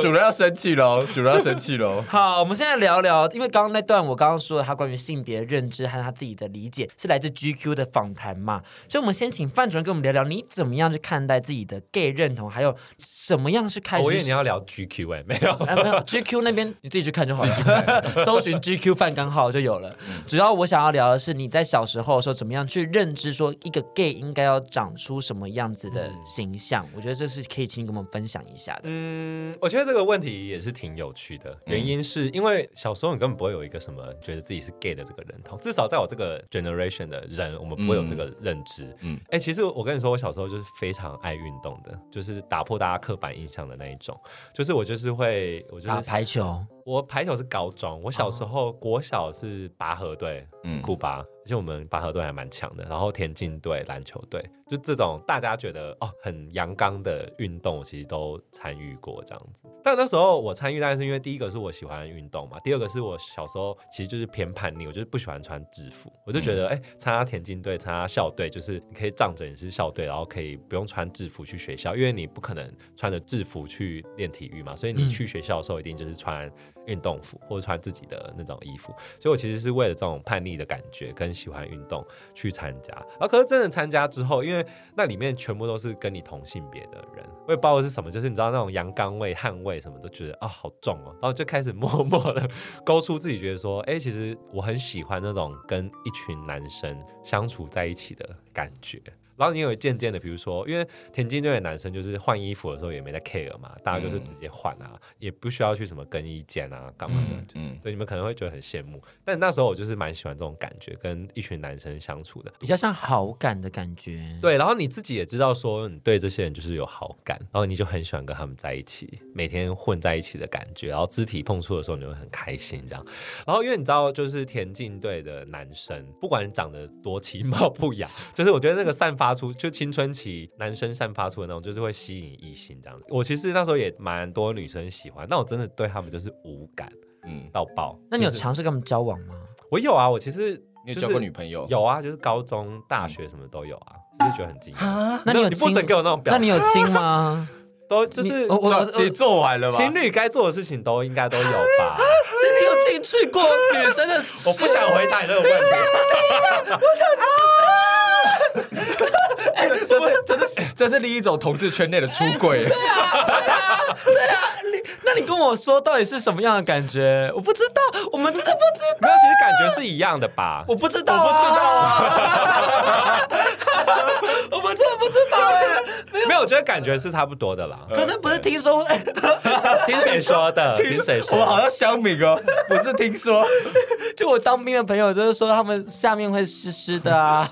主人要生气喽，主人要生气喽。好，我们现在聊聊，因为刚刚那段我刚刚说的他关于性别认知和他自己的理解是来自 GQ 的访谈嘛，所以我们先请范主任跟我们聊聊，你怎么样去看待自己的 gay 认同，还有什么样是开始？我以为你要聊 GQ 哎、欸，没有，哎、没有 GQ 那边你自己去看就好了，搜寻 GQ 范刚号就有了。只要我想要聊。聊的是你在小时候的时候怎么样去认知说一个 gay 应该要长出什么样子的形象。嗯、我觉得这是可以请你跟我们分享一下的。嗯，我觉得这个问题也是挺有趣的，原因是因为小时候你根本不会有一个什么觉得自己是 gay 的这个人同，至少在我这个 generation 的人，我们不会有这个认知。嗯，哎、嗯欸，其实我跟你说，我小时候就是非常爱运动的，就是打破大家刻板印象的那一种，就是我就是会，我就是打排球。我排球是高中，我小时候国小是拔河队，嗯，库拔。而且我们拔河队还蛮强的，然后田径队、篮球队，就这种大家觉得哦很阳刚的运动，其实都参与过这样子。但那时候我参与，当然是因为第一个是我喜欢运动嘛，第二个是我小时候其实就是偏叛逆，我就是不喜欢穿制服，我就觉得哎，参加田径队、参加校队，就是你可以仗着你是校队，然后可以不用穿制服去学校，因为你不可能穿着制服去练体育嘛，所以你去学校的时候一定就是穿运动服或者穿自己的那种衣服。所以我其实是为了这种叛逆的感觉跟。喜欢运动去参加，然后可是真的参加之后，因为那里面全部都是跟你同性别的人，我也不知道是什么，就是你知道那种阳刚味、汗味什么，都觉得啊好重哦，然后就开始默默的勾出自己，觉得说，哎，其实我很喜欢那种跟一群男生相处在一起的感觉。然后你有渐渐的，比如说，因为田径队的男生就是换衣服的时候也没在 care 嘛，大家就是直接换啊，嗯、也不需要去什么更衣间啊，干嘛的，嗯，所以你们可能会觉得很羡慕。但那时候我就是蛮喜欢这种感觉，跟一群男生相处的，比较像好感的感觉。对，然后你自己也知道说你对这些人就是有好感，然后你就很喜欢跟他们在一起，每天混在一起的感觉，然后肢体碰触的时候你会很开心这样。然后因为你知道，就是田径队的男生，不管你长得多其貌不扬，就是我觉得那个散发出就青春期男生散发出的那种，就是会吸引异性这样子。我其实那时候也蛮多女生喜欢，但我真的对他们就是无感，嗯，到爆。那你有尝试跟他们交往吗？我有啊，我其实你有交过女朋友？有啊，就是高中、大学什么都有啊，是不是觉得很惊讶？那你有你不准给我那种表情？那你有亲吗？都就是我我你做完了吗？情侣该做的事情都应该都有吧？所以你有进去过女生的？我不想回答你这个问题。等一下，等一下，我想。这是这是这是另一种同志圈内的出轨。对啊，对啊，对啊。你那你跟我说到底是什么样的感觉？我不知道，我们真的不知道。没有，其实感觉是一样的吧？我不知道，我不知道啊。我们真的不知道哎。没有，我觉得感觉是差不多的啦。可是不是听说？听谁说的？听谁说？我好像乡民哦，不是听说。就我当兵的朋友就是说，他们下面会湿湿的啊。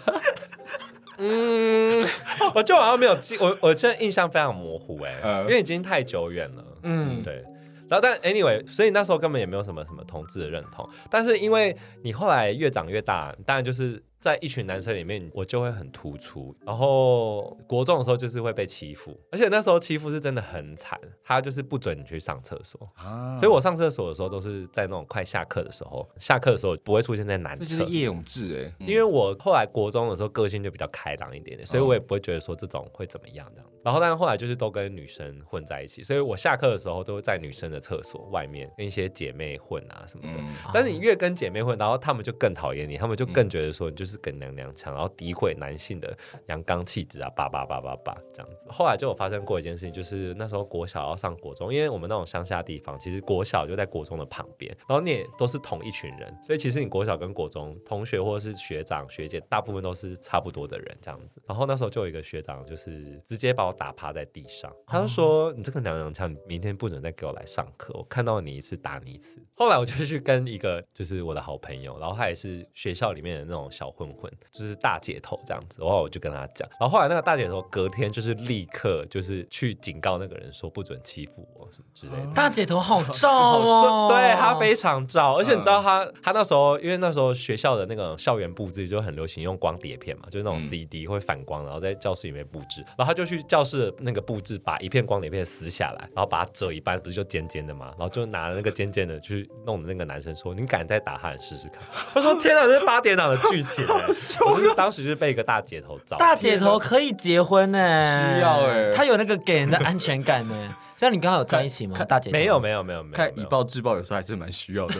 嗯，我就好像没有记，我我现在印象非常模糊哎，因为已经太久远了。嗯，对。然后但 anyway，所以那时候根本也没有什么什么同志的认同。但是因为你后来越长越大，当然就是。在一群男生里面，我就会很突出。然后国中的时候就是会被欺负，而且那时候欺负是真的很惨。他就是不准你去上厕所，啊、所以我上厕所的时候都是在那种快下课的时候。下课的时候不会出现在男厕。这就是叶永志哎，因为我后来国中的时候个性就比较开朗一点点，所以我也不会觉得说这种会怎么样这样。然后但是后来就是都跟女生混在一起，所以我下课的时候都在女生的厕所外面跟一些姐妹混啊什么的。嗯、但是你越跟姐妹混，然后他们就更讨厌你，他们就更觉得说你就是。是跟娘娘腔，然后诋毁男性的阳刚气质啊，叭叭叭叭叭这样子。后来就有发生过一件事情，就是那时候国小要上国中，因为我们那种乡下地方，其实国小就在国中的旁边，然后你也都是同一群人，所以其实你国小跟国中同学或者是学长学姐，大部分都是差不多的人这样子。然后那时候就有一个学长，就是直接把我打趴在地上，他就说：“你这个娘娘腔，你明天不准再给我来上课，我看到你一次打你一次。”后来我就去跟一个就是我的好朋友，然后他也是学校里面的那种小。混混就是大姐头这样子，然后我就跟他讲，然后后来那个大姐头隔天就是立刻就是去警告那个人说不准欺负我什么之类的。大姐头好照哦，对他非常照，而且你知道他他那时候因为那时候学校的那个校园布置就很流行用光碟片嘛，就是那种 CD 会反光，然后在教室里面布置，然后他就去教室的那个布置，把一片光碟片撕下来，然后把它折一半，不是就尖尖的吗，然后就拿那个尖尖的去弄的那个男生说，你敢再打他，你试试看。他说天哪，这是八点档的剧情。我就是当时就是被一个大姐头找，大姐头可以结婚呢？需要哎，他有那个给人的安全感呢。像你刚好有在一起吗？大姐没有没有没有没有，看以暴制暴有时候还是蛮需要的。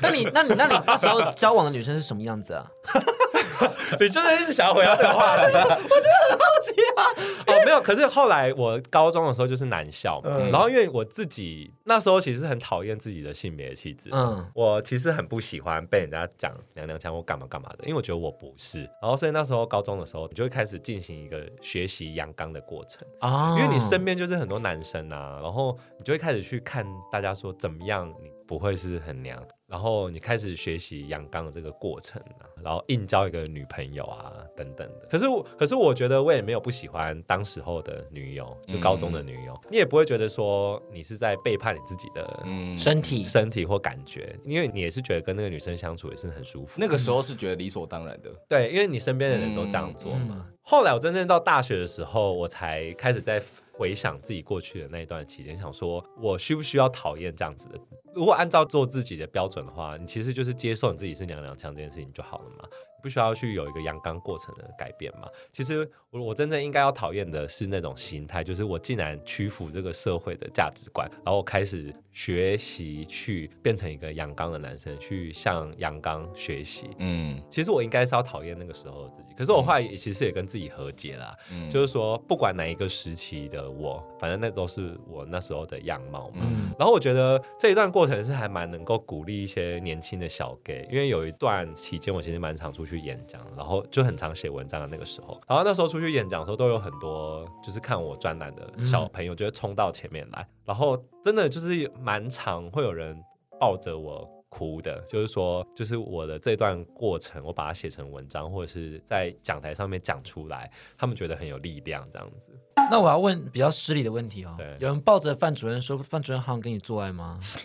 那你那你那你那时候交往的女生是什么样子啊？你真的是想要回到这个话 题？我真的很好奇啊。哦，没有。可是后来我高中的时候就是男校嘛，嗯、然后因为我自己那时候其实很讨厌自己的性别气质，嗯，我其实很不喜欢被人家讲娘娘腔或干嘛干嘛的，因为我觉得我不是。然后所以那时候高中的时候，你就会开始进行一个学习阳刚的过程啊，因为你身边就是很多男生啊，然后你就会开始去看大家说怎么样，你不会是很娘。然后你开始学习阳刚的这个过程啊，然后硬交一个女朋友啊，等等的。可是我，可是我觉得我也没有不喜欢当时候的女友，就高中的女友。嗯、你也不会觉得说你是在背叛你自己的身体、身体或感觉，因为你也是觉得跟那个女生相处也是很舒服。那个时候是觉得理所当然的，对，因为你身边的人都这样做嘛。嗯嗯、后来我真正到大学的时候，我才开始在。回想自己过去的那一段期间，想说我需不需要讨厌这样子的？如果按照做自己的标准的话，你其实就是接受你自己是娘娘腔这件事情就好了嘛。不需要去有一个阳刚过程的改变嘛？其实我我真正应该要讨厌的是那种心态，就是我竟然屈服这个社会的价值观，然后我开始学习去变成一个阳刚的男生，去向阳刚学习。嗯，其实我应该是要讨厌那个时候的自己，可是我后来其实也跟自己和解了，嗯，就是说不管哪一个时期的我，反正那都是我那时候的样貌嘛。嗯，然后我觉得这一段过程是还蛮能够鼓励一些年轻的小 gay，因为有一段期间我其实蛮常出去演讲，然后就很常写文章的那个时候，然后那时候出去演讲的时候，都有很多就是看我专栏的小朋友就会冲到前面来，然后真的就是蛮常会有人抱着我哭的，就是说，就是我的这段过程，我把它写成文章，或者是在讲台上面讲出来，他们觉得很有力量，这样子。那我要问比较失礼的问题哦。对，有人抱着范主任说：“范主任好像跟你做爱吗？”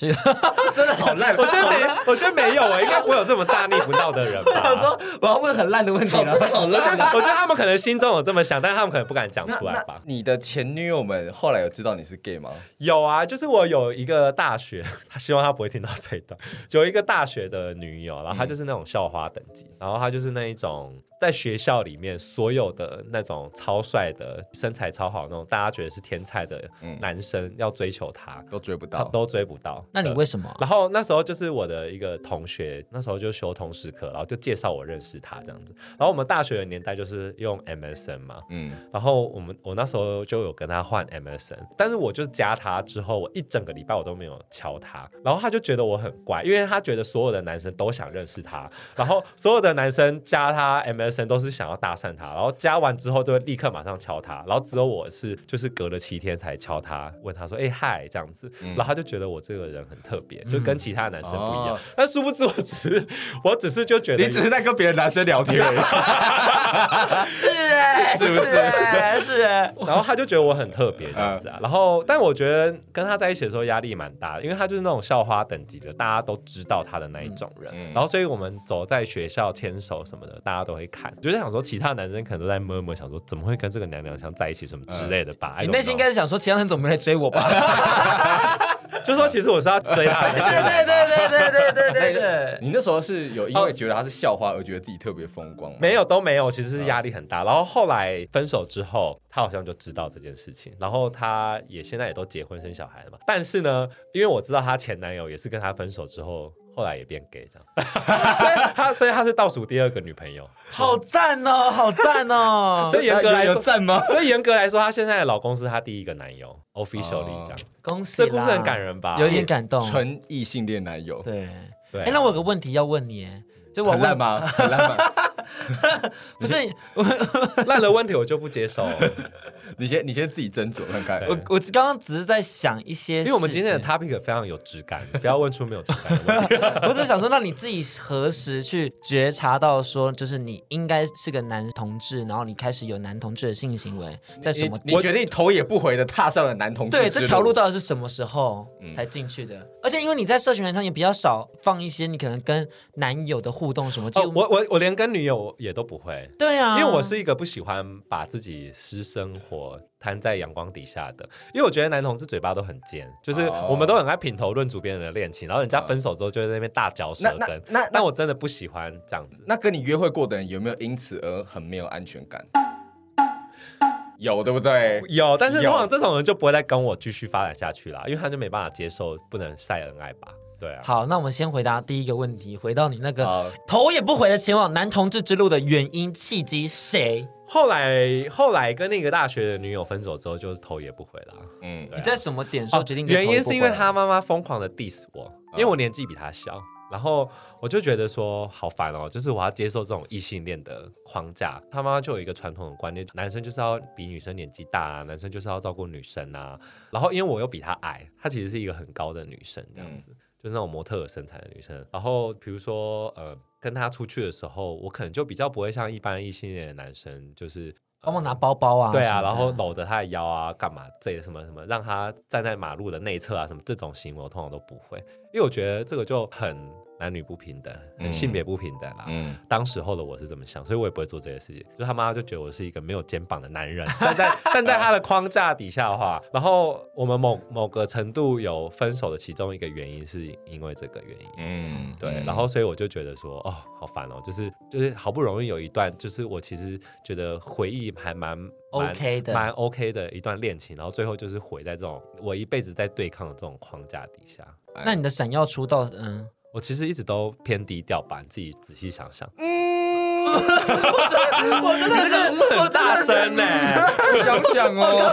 真的好烂，我觉得没，我觉得没有哎，应该不会有这么大逆不道的人吧？我说我要问很烂的问题了，好烂。我觉得他们可能心中有这么想，但是他们可能不敢讲出来吧。你的前女友们后来有知道你是 gay 吗？有啊，就是我有一个大学，他希望他不会听到这一段，有一个大学的女友，然后她就是那种校花等级，然后她就是那一种。在学校里面，所有的那种超帅的、身材超好那种，大家觉得是天才的男生，要追求她都追不到，都追不到。那你为什么？然后那时候就是我的一个同学，那时候就修通识课，然后就介绍我认识他这样子。然后我们大学的年代就是用 MSN 嘛，嗯，然后我们我那时候就有跟他换 MSN，但是我就加他之后，我一整个礼拜我都没有敲他，然后他就觉得我很怪，因为他觉得所有的男生都想认识他，然后所有的男生加他 MSN。都是想要搭讪他，然后加完之后就会立刻马上敲他，然后只有我是就是隔了七天才敲他，问他说：“哎嗨，这样子。”然后他就觉得我这个人很特别，就跟其他男生不一样。但殊不知，我只是我只是就觉得你只是在跟别的男生聊天而已。是哎，是不是？是哎。然后他就觉得我很特别这样子啊。然后，但我觉得跟他在一起的时候压力蛮大的，因为他就是那种校花等级的，大家都知道他的那一种人。然后，所以我们走在学校牵手什么的，大家都会看。就在想说，其他男生可能都在默默，想说怎么会跟这个娘娘腔在一起什么之类的吧？你内心应该是想说，其他人怎么没来追我吧？就说其实我是要追他的。对对对对对对对对。你那时候是有因为觉得他是校花而觉得自己特别风光吗？没有，都没有，其实是压力很大。然后后来分手之后，他好像就知道这件事情，然后他也现在也都结婚生小孩了嘛。但是呢，因为我知道她前男友也是跟她分手之后。后来也变 gay 这样，所以他所以他是倒数第二个女朋友，好赞哦，好赞哦。所以严格来说，赞吗？所以严格来说，她现在的老公是她第一个男友，officially 这样。恭喜，这故事很感人吧？有点感动，纯异性恋男友。对对。哎，那我有个问题要问你，就我烂吗？很烂吗？不是，烂的问题我就不接受。你先，你先自己斟酌看看。我我刚刚只是在想一些，因为我们今天的 topic 非常有质感，不要问出没有质感的问题。我只是想说，那你自己何时去觉察到说，就是你应该是个男同志，然后你开始有男同志的性行为，在什么？你决定头也不回的踏上了男同志。对，这条路到底是什么时候才进去的？而且因为你在社群上也比较少放一些你可能跟男友的互动什么，就我我我连跟女友也都不会。对啊，因为我是一个不喜欢把自己私生活。我摊在阳光底下的，因为我觉得男同志嘴巴都很尖，就是我们都很爱品头论足别人的恋情，然后人家分手之后就在那边大嚼舌根。那那，那我真的不喜欢这样子。那跟你约会过的人有没有因此而很没有安全感？有，对不对？有，但是通常这种人就不会再跟我继续发展下去了，因为他就没办法接受不能晒恩爱吧？对啊。好，那我们先回答第一个问题，回到你那个头也不回的前往男同志之路的原因契机谁？后来后来跟那个大学的女友分手之后，就是头也不回了。嗯，你在什么点时候决定？原因是因为他妈妈疯狂的 diss 我，因为我年纪比他小。然后我就觉得说好烦哦，就是我要接受这种异性恋的框架。他妈妈就有一个传统的观念，男生就是要比女生年纪大啊，男生就是要照顾女生啊。然后因为我又比他矮，他其实是一个很高的女生，这样子，嗯、就是那种模特身材的女生。然后比如说呃，跟她出去的时候，我可能就比较不会像一般异性恋的男生，就是帮忙拿包包啊，对啊，然后搂着他的腰啊，干嘛这什么什么，让他站在马路的内侧啊，什么这种行为，我通常都不会，因为我觉得这个就很。男女不平等，性别不平等啦。嗯，当时候的我是这么想，所以我也不会做这些事情。就他妈妈就觉得我是一个没有肩膀的男人，站在站在他的框架底下的话，然后我们某某个程度有分手的其中一个原因是因为这个原因。嗯，对。然后所以我就觉得说，哦，好烦哦，就是就是好不容易有一段，就是我其实觉得回忆还蛮 OK 的，蛮 OK 的一段恋情，然后最后就是毁在这种我一辈子在对抗的这种框架底下。那你的闪耀出道，嗯。我其实一直都偏低调吧，你自己仔细想想。嗯，我真的，我真的是 很大声呢。欸想想哦，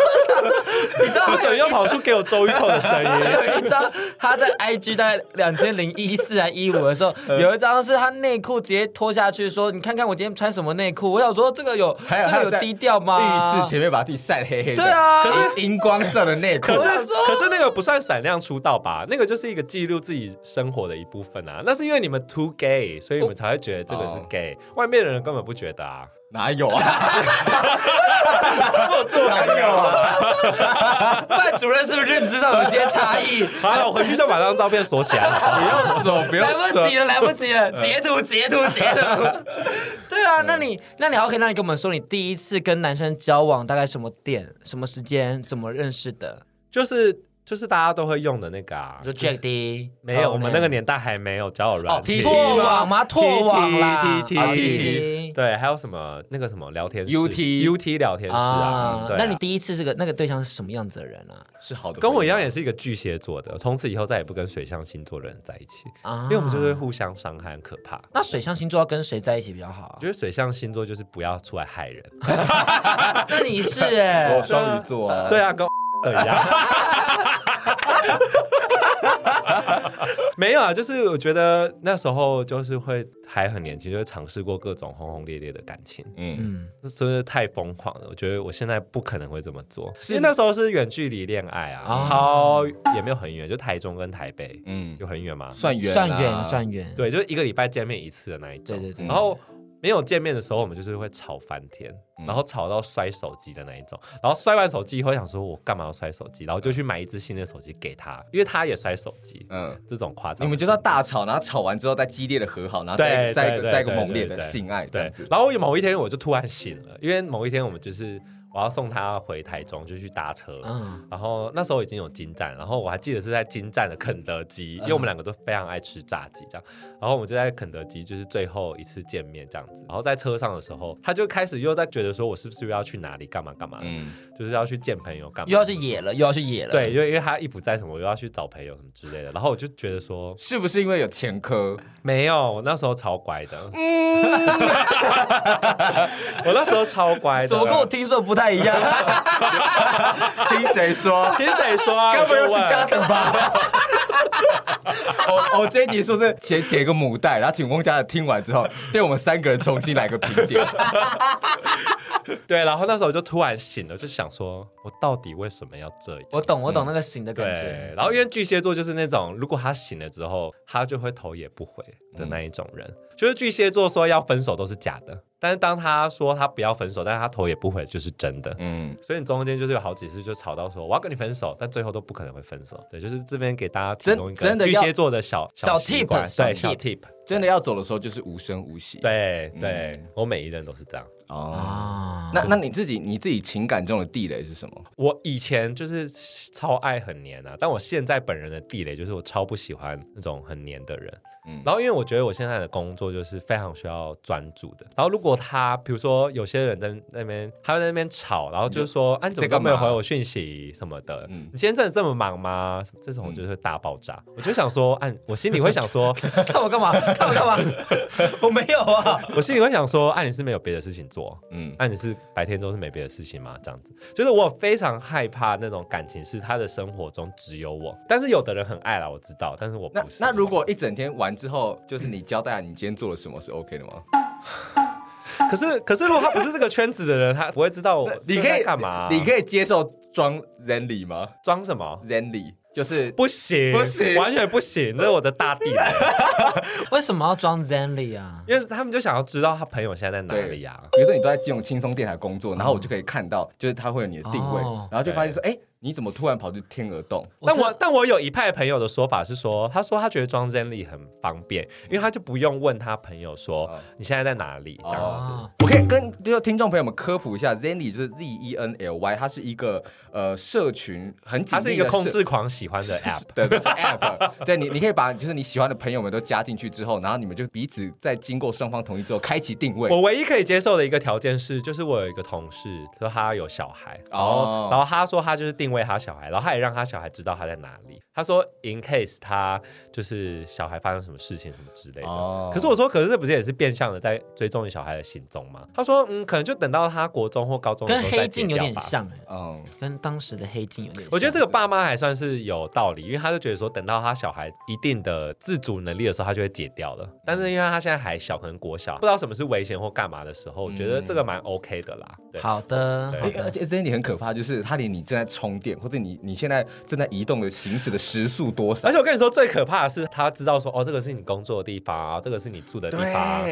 你知道他怎么又跑出给我周玉蔻的声音？有一张他在 IG 在两千零一四还一五的时候，有一张是他内裤直接脱下去，说：“你看看我今天穿什么内裤。”我想说这个有，还有这个有低调吗？浴室前面把自己晒黑黑的。对啊，可是荧光色的内裤。可是可是那个不算闪亮出道吧？那个就是一个记录自己生活的一部分啊。那是因为你们 too gay，所以你们才会觉得这个是 gay，哦。外面的人根本不觉得啊，哪有啊？做作哪有啊？范主任是不是认知上有些差异？好了，我回去就把那张照片锁起来了。不要锁，不要来不及了，来不及了，截图，截图，截图。对啊，那你，那你 OK？那你跟我们说，你第一次跟男生交往大概什么点、什么时间、怎么认识的？就是。就是大家都会用的那个啊，就 Jack D，没有，我们那个年代还没有交友软体，拓网吗？拓网啦，T T T，对，还有什么那个什么聊天室，U T U T 聊天室啊。那你第一次这个那个对象是什么样子的人啊？是好的，跟我一样也是一个巨蟹座的，从此以后再也不跟水象星座的人在一起，因为我们就会互相伤害，很可怕。那水象星座要跟谁在一起比较好？我觉得水象星座就是不要出来害人。那你是哎，我双鱼座啊，对啊，跟一样。没有啊，就是我觉得那时候就是会还很年轻，就会尝试过各种轰轰烈烈的感情，嗯，真的太疯狂了。我觉得我现在不可能会这么做，因为那时候是远距离恋爱啊，超也没有很远，就台中跟台北，嗯，有很远吗？算远，算远，算远。对，就一个礼拜见面一次的那一种。对对对。然后。没有见面的时候，我们就是会吵翻天，然后吵到摔手机的那一种。然后摔完手机以后，想说我干嘛要摔手机？然后就去买一支新的手机给他，因为他也摔手机。嗯，这种夸张。你们就是要大吵，然后吵完之后再激烈的和好，然后再再一个再一个猛烈的性爱这样子。然后有某一天我就突然醒了，因为某一天我们就是。我要送他回台中，就去搭车。嗯，然后那时候已经有金站，然后我还记得是在金站的肯德基，因为我们两个都非常爱吃炸鸡，这样。然后我们就在肯德基，就是最后一次见面这样子。然后在车上的时候，他就开始又在觉得说，我是不是又要去哪里干嘛干嘛？嗯，就是要去见朋友干嘛？又要去野了，又要去野了。对，因为因为他一不在什么，我又要去找朋友什么之类的。然后我就觉得说，是不是因为有前科？没有，我那时候超乖的。嗯，我那时候超乖的。怎么跟我听说不太一样？听谁说？听谁说啊？根本又是嘉德吧？我 我这一集说是先剪个母带，然后请翁家的听完之后，对我们三个人重新来个评点。对，然后那时候我就突然醒了，就想说，我到底为什么要这样？我懂，我懂那个醒的感觉。对，然后因为巨蟹座就是那种，如果他醒了之后，他就会头也不回的那一种人。嗯、就是巨蟹座说要分手都是假的，但是当他说他不要分手，但是他头也不回就是真的。嗯，所以你中间就是有好几次就吵到说我要跟你分手，但最后都不可能会分手。对，就是这边给大家提供一个巨蟹座的小小 tip，对，小 tip。真的要走的时候就是无声无息。对对，我每一任都是这样。哦，那那你自己你自己情感中的地雷是什么？我以前就是超爱很黏啊，但我现在本人的地雷就是我超不喜欢那种很黏的人。嗯，然后因为我觉得我现在的工作就是非常需要专注的。然后如果他比如说有些人在那边，他在那边吵，然后就是说，啊，你怎么都没有回我讯息什么的？嗯，你今天真的这么忙吗？这种就是大爆炸。我就想说，按我心里会想说，看我干嘛？看我干嘛？我没有啊，我心里会想说，按 你是没有别的事情做，嗯，按你是白天都是没别的事情吗？这样子，就是我非常害怕那种感情是他的生活中只有我，但是有的人很爱啦，我知道，但是我不是。那那如果一整天完之后，就是你交代你今天做了什么是 OK 的吗？可是可是如果他不是这个圈子的人，他不会知道我 你可以干嘛、啊？你可以接受装 Zenly 吗？装什么 Zenly？就是不行，不行，完全不行，这是我的大地雷。为什么要装 Zenly 啊？因为他们就想要知道他朋友现在在哪里啊。比如说你都在金融轻松电台工作，然后我就可以看到，就是他会有你的定位，然后就发现说，哎。你怎么突然跑去天鹅洞？但我但我有一派朋友的说法是说，他说他觉得装 Zenly 很方便，因为他就不用问他朋友说你现在在哪里这样子。我可以跟就听众朋友们科普一下，Zenly 就是 Z E N L Y，它是一个呃社群很紧，它是一个控制狂喜欢的 app 的 app。对你，你可以把就是你喜欢的朋友们都加进去之后，然后你们就彼此在经过双方同意之后开启定位。我唯一可以接受的一个条件是，就是我有一个同事说他有小孩，然后然后他说他就是定位他小孩，然后他。也让他小孩知道他在哪里。他说，in case 他就是小孩发生什么事情什么之类的。Oh. 可是我说，可是这不是也是变相的在追踪你小孩的行踪吗？他说，嗯，可能就等到他国中或高中的时候再，跟黑镜有点像，哦，跟当时的黑镜有点像。我觉得这个爸妈还算是有道理，因为他就觉得说，等到他小孩一定的自主能力的时候，他就会解掉了。但是因为他现在还小，可能国小，不知道什么是危险或干嘛的时候，我觉得这个蛮 OK 的啦。对好的，而且 Zenly 很可怕，就是他连你正在充电，或者你你现在正在移动的行驶的时速多少？而且我跟你说，最可怕的是，他知道说，哦，这个是你工作的地方啊，这个是你住的地方。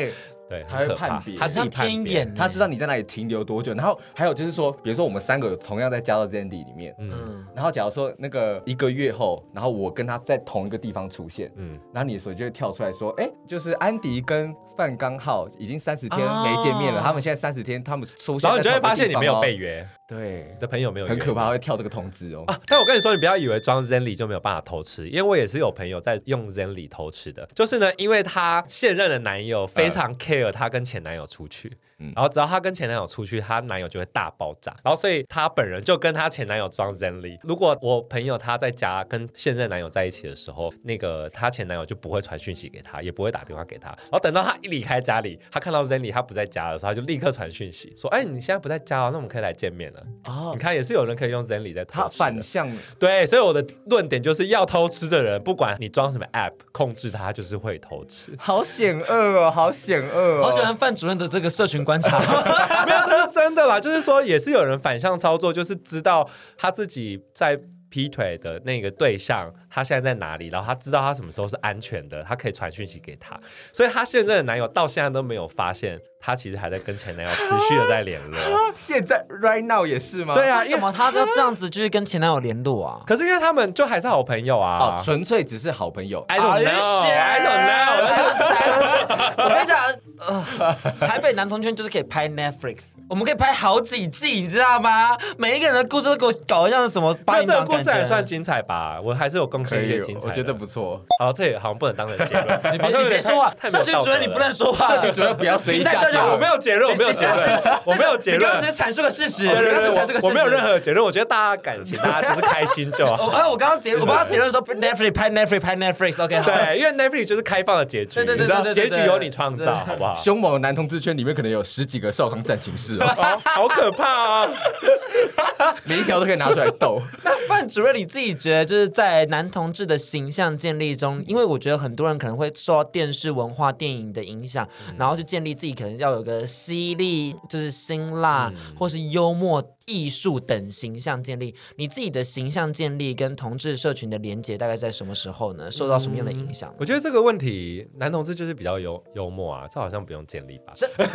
对，他会判别，他自己判别，他知道你在哪里停留多久。然后还有就是说，比如说我们三个同样在加到 Zenly 里面，嗯，然后假如说那个一个月后，然后我跟他在同一个地方出现，嗯，然后你的手机就会跳出来说，哎，就是安迪跟范刚好已经三十天没见面了，他们现在三十天他们出现，然后你就会发现你没有被约，对，的朋友没有，很可怕，会跳这个通知哦。啊，但我跟你说，你不要以为装 Zenly 就没有办法偷吃，因为我也是有朋友在用 Zenly 偷吃的，就是呢，因为他现任的男友非常 care 他跟前男友出去。然后只要她跟前男友出去，她男友就会大爆炸。然后所以她本人就跟她前男友装 Zenly。如果我朋友她在家跟现任男友在一起的时候，那个她前男友就不会传讯息给她，也不会打电话给她。然后等到她一离开家里，她看到 Zenly 她不在家的时候，她就立刻传讯息说：“哎，你现在不在家哦，那我们可以来见面了。”哦，你看也是有人可以用 Zenly 在偷吃。他反向对，所以我的论点就是要偷吃的人，不管你装什么 App 控制他，就是会偷吃。好险恶哦，好险恶哦！好喜欢范主任的这个社群观察。没有，这是真的啦。就是说，也是有人反向操作，就是知道他自己在劈腿的那个对象，他现在在哪里，然后他知道他什么时候是安全的，他可以传讯息给他。所以，他现在的男友到现在都没有发现，他其实还在跟前男友持续的在联络。现在 right now 也是吗？对啊，为什么他要这样子就是跟前男友联络啊？可是因为他们就还是好朋友啊，哦，纯粹只是好朋友。I don't know，I don't know。我跟你讲，呃，台北男同圈就是可以拍 Netflix。我们可以拍好几季，你知道吗？每一个人的故事都给我搞一样什么？那这个故事还算精彩吧？我还是有贡献一些精彩，我觉得不错。好，这也好像不能当成结论。你别你别说话，社群主任你不能说话。社群主任不要随意下结我没有结论，我没有结论，我没有结论。你刚刚只是阐述个事实。对对对我没有任何结论。我觉得大家感情，大家就是开心就好。我刚刚结，我刚刚结论说 Netflix 拍 Netflix 拍 Netflix OK 好。对，因为 Netflix 就是开放的结局，对对对，结局由你创造，好不好？凶猛的男同志圈里面可能有十几个少康战情室哦，好。可怕啊！每一条都可以拿出来斗。那范主任，你自己觉得就是在男同志的形象建立中，因为我觉得很多人可能会受到电视文化、电影的影响，嗯、然后就建立自己可能要有个犀利，就是辛辣，嗯、或是幽默、艺术等形象建立。你自己的形象建立跟同志社群的连接，大概在什么时候呢？受到什么样的影响？我觉得这个问题，男同志就是比较幽幽默啊，这好像不用建立吧？是不是。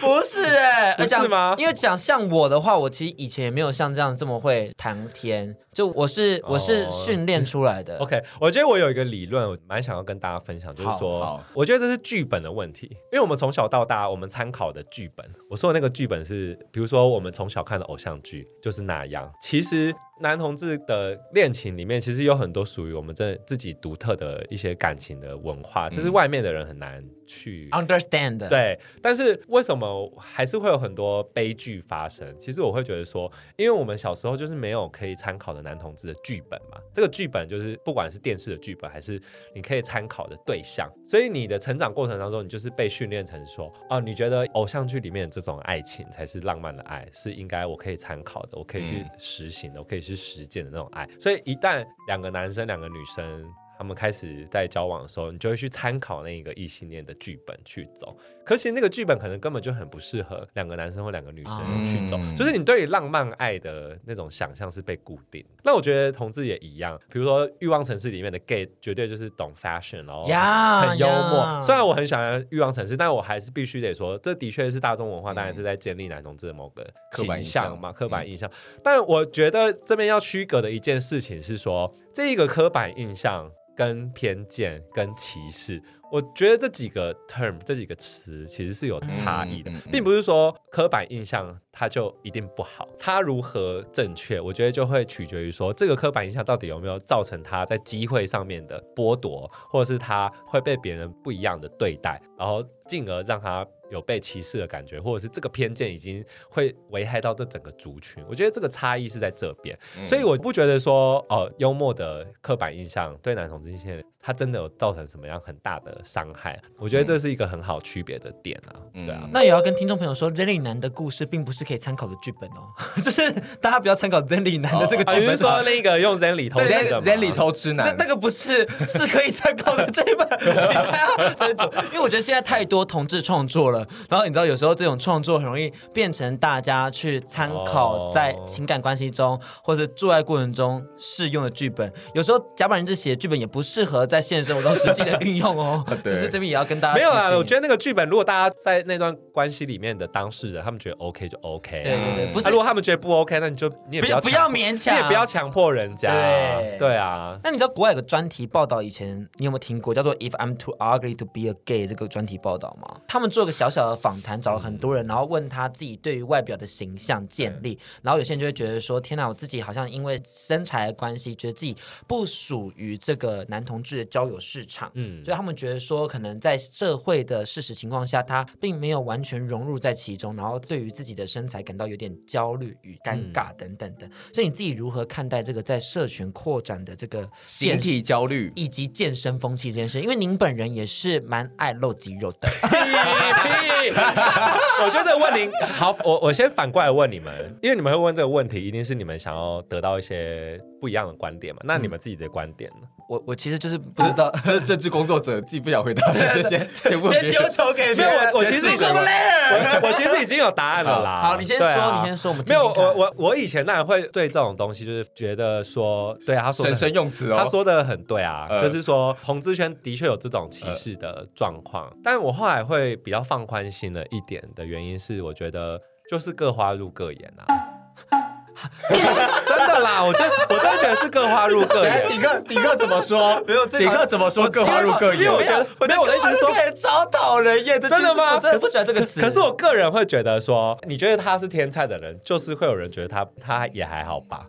不是哎、欸，不是吗？因为讲像我的话，我其实以前也没有像这样这么会谈天。就我是我是训练出来的。OK，我觉得我有一个理论，我蛮想要跟大家分享，就是说，我觉得这是剧本的问题，因为我们从小到大，我们参考的剧本，我说的那个剧本是，比如说我们从小看的偶像剧就是那样，其实。男同志的恋情里面，其实有很多属于我们这自己独特的一些感情的文化，这是外面的人很难去 understand。对，但是为什么还是会有很多悲剧发生？其实我会觉得说，因为我们小时候就是没有可以参考的男同志的剧本嘛。这个剧本就是不管是电视的剧本，还是你可以参考的对象，所以你的成长过程当中，你就是被训练成说，哦，你觉得偶像剧里面的这种爱情才是浪漫的爱，是应该我可以参考的，我可以去实行的，我可以。是实践的那种爱，所以一旦两个男生、两个女生。他们开始在交往的时候，你就会去参考那个异性恋的剧本去走。可是那个剧本可能根本就很不适合两个男生或两个女生去走，嗯、就是你对于浪漫爱的那种想象是被固定。那我觉得同志也一样，比如说《欲望城市》里面的 gay 绝对就是懂 fashion，然后很幽默。虽然我很喜欢《欲望城市》，但我还是必须得说，这的确是大众文化，当然是在建立男同志的某个刻板印象嘛，刻板印象。但我觉得这边要区隔的一件事情是说，这一个刻板印象。跟偏见、跟歧视，我觉得这几个 term 这几个词其实是有差异的，并不是说刻板印象它就一定不好，它如何正确，我觉得就会取决于说这个刻板印象到底有没有造成他在机会上面的剥夺，或者是他会被别人不一样的对待，然后进而让他。有被歧视的感觉，或者是这个偏见已经会危害到这整个族群。我觉得这个差异是在这边，嗯、所以我不觉得说哦、呃，幽默的刻板印象对男同志这些，他真的有造成什么样很大的伤害。我觉得这是一个很好区别的点啊。嗯、对啊，那也要跟听众朋友说，Zenly 男的故事并不是可以参考的剧本哦，就是大家不要参考 Zenly 男的这个剧本。比如、哦、说那个用 Zenly 偷吃的 Zenly 偷吃男，那那个不是是可以参考的这一本。因为我觉得现在太多同志创作了，然后你知道有。时候这种创作很容易变成大家去参考在情感关系中、oh. 或者做爱过程中适用的剧本。有时候甲板日志写的剧本也不适合在现实生活中实际的运用哦。对就是这边也要跟大家没有啊。我觉得那个剧本，如果大家在那段关系里面的当事人，他们觉得 OK 就 OK。对对对，不是、啊。如果他们觉得不 OK，那你就你也不要不要勉强，你也不要强迫人家。对对啊。那你知道国外有个专题报道，以前你有没有听过叫做 “If I'm Too Ugly to Be a Gay” 这个专题报道吗？他们做个小小的访谈，找了很多人，然后。问他自己对于外表的形象建立，然后有些人就会觉得说：“天哪，我自己好像因为身材的关系，觉得自己不属于这个男同志的交友市场。”嗯，所以他们觉得说，可能在社会的事实情况下，他并没有完全融入在其中，然后对于自己的身材感到有点焦虑与尴尬等等的。嗯、所以你自己如何看待这个在社群扩展的这个形体焦虑以及健身风气这件事？因为您本人也是蛮爱露肌肉的。我觉得。问您好，我我先反过来问你们，因为你们会问这个问题，一定是你们想要得到一些不一样的观点嘛？那你们自己的观点呢？我我其实就是不知道，这政治工作者自己不想回答，就先先问先丢球给别人。我我其实已经我其实已经有答案了啦。好，你先说，你先说。我们没有，我我我以前当然会对这种东西就是觉得说，对啊，他说神神用词哦，他说的很对啊，就是说同志圈的确有这种歧视的状况，但我后来会比较放宽心了一点的原因是，我觉得就是各花入各眼啊。真的啦，我真我真的觉得是各花入各眼。迪克迪克怎么说？没有，迪克怎么说？各花入各眼。因为我觉得，没有，我的意思是说，超讨人厌。真的吗？我真的不喜欢这个词。可是我个人会觉得说，你觉得他是天菜的人，就是会有人觉得他他也还好吧。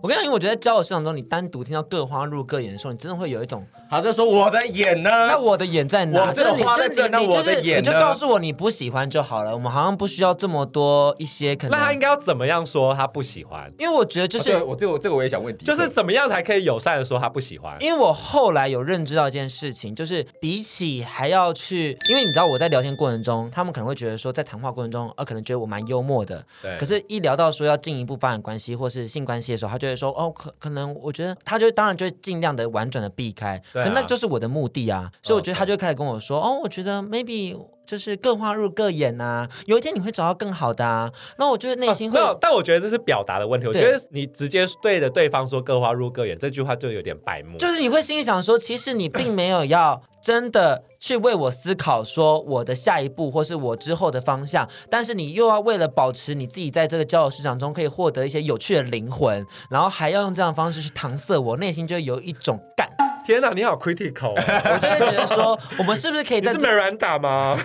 我跟你讲，因为我觉得在交友市场中，你单独听到各花入各眼的时候，你真的会有一种。他就说我的眼呢？那我的眼在哪？我这花在这，那我的眼呢？你就告诉我你不喜欢就好了。我们好像不需要这么多一些可能。那他应该要怎么样说他不喜欢？因为我觉得就是我这个这个我也想问，就是怎么样才可以友善的说他不喜欢？因为我后来有认知到一件事情，就是比起还要去，因为你知道我在聊天过程中，他们可能会觉得说在谈话过程中，呃，可能觉得我蛮幽默的。对。可是，一聊到说要进一步发展关系或是性关系的时候，他就会说哦，可可能我觉得他就当然就会尽量的婉转的避开。对。可那就是我的目的。啊，所以我觉得他就开始跟我说，哦，我觉得 maybe 就是各花入各眼啊，有一天你会找到更好的啊。那我觉得内心会、啊，但我觉得这是表达的问题。我觉得你直接对着对方说各花入各眼这句话就有点白目，就是你会心里想说，其实你并没有要真的去为我思考，说我的下一步或是我之后的方向，但是你又要为了保持你自己在这个交友市场中可以获得一些有趣的灵魂，然后还要用这样的方式去搪塞我，内心就有一种干。天哪，你好 critical！、啊、我就会觉得说，我们是不是可以在？你是 Miranda 吗？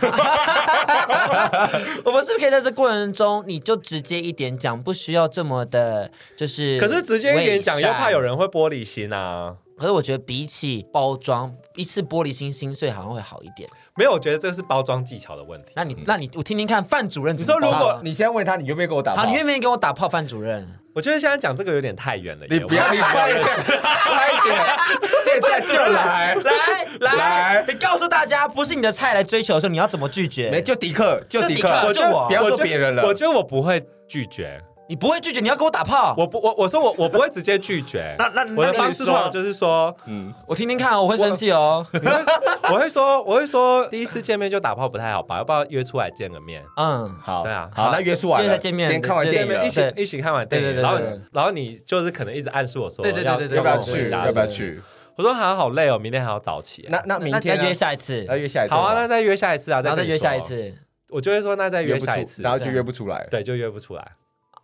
我们是不是可以在这过程中，你就直接一点讲，不需要这么的，就是。可是直接一点讲，又怕有人会玻璃心啊。可是我觉得比起包装，一次玻璃心心碎好像会好一点。没有，我觉得这是包装技巧的问题。那你，那你，我听听看，范主任，你说如果你先问他，你愿不愿意跟我打炮？好，你愿不愿意跟我打炮，范主任？我觉得现在讲这个有点太远了，你不要，一点，快一点，现在就来，来来，你告诉大家，不是你的菜来追求的时候，你要怎么拒绝？没，就迪克，就迪克，我就我，不要说别人了。我觉得我不会拒绝。你不会拒绝，你要跟我打炮。我不，我我说我我不会直接拒绝。那那我的方式的话就是说，嗯，我听听看，哦我会生气哦。我 会说，我会说，第一次见面就打炮不太好吧？要不要约出来见个面？嗯，好，对啊，好，那约出来，约见面，先看完电影，一起一起看完电影，然后然后你就是可能一直暗示我说，对对对对，要不要去？要不要去？我说好像好累哦，明天还要早起。那那明天约下一次，要约下一次。好啊，那再约下一次啊，再约下一次。我就会说，那再约下一次，然后就约不出来，对，就约不出来。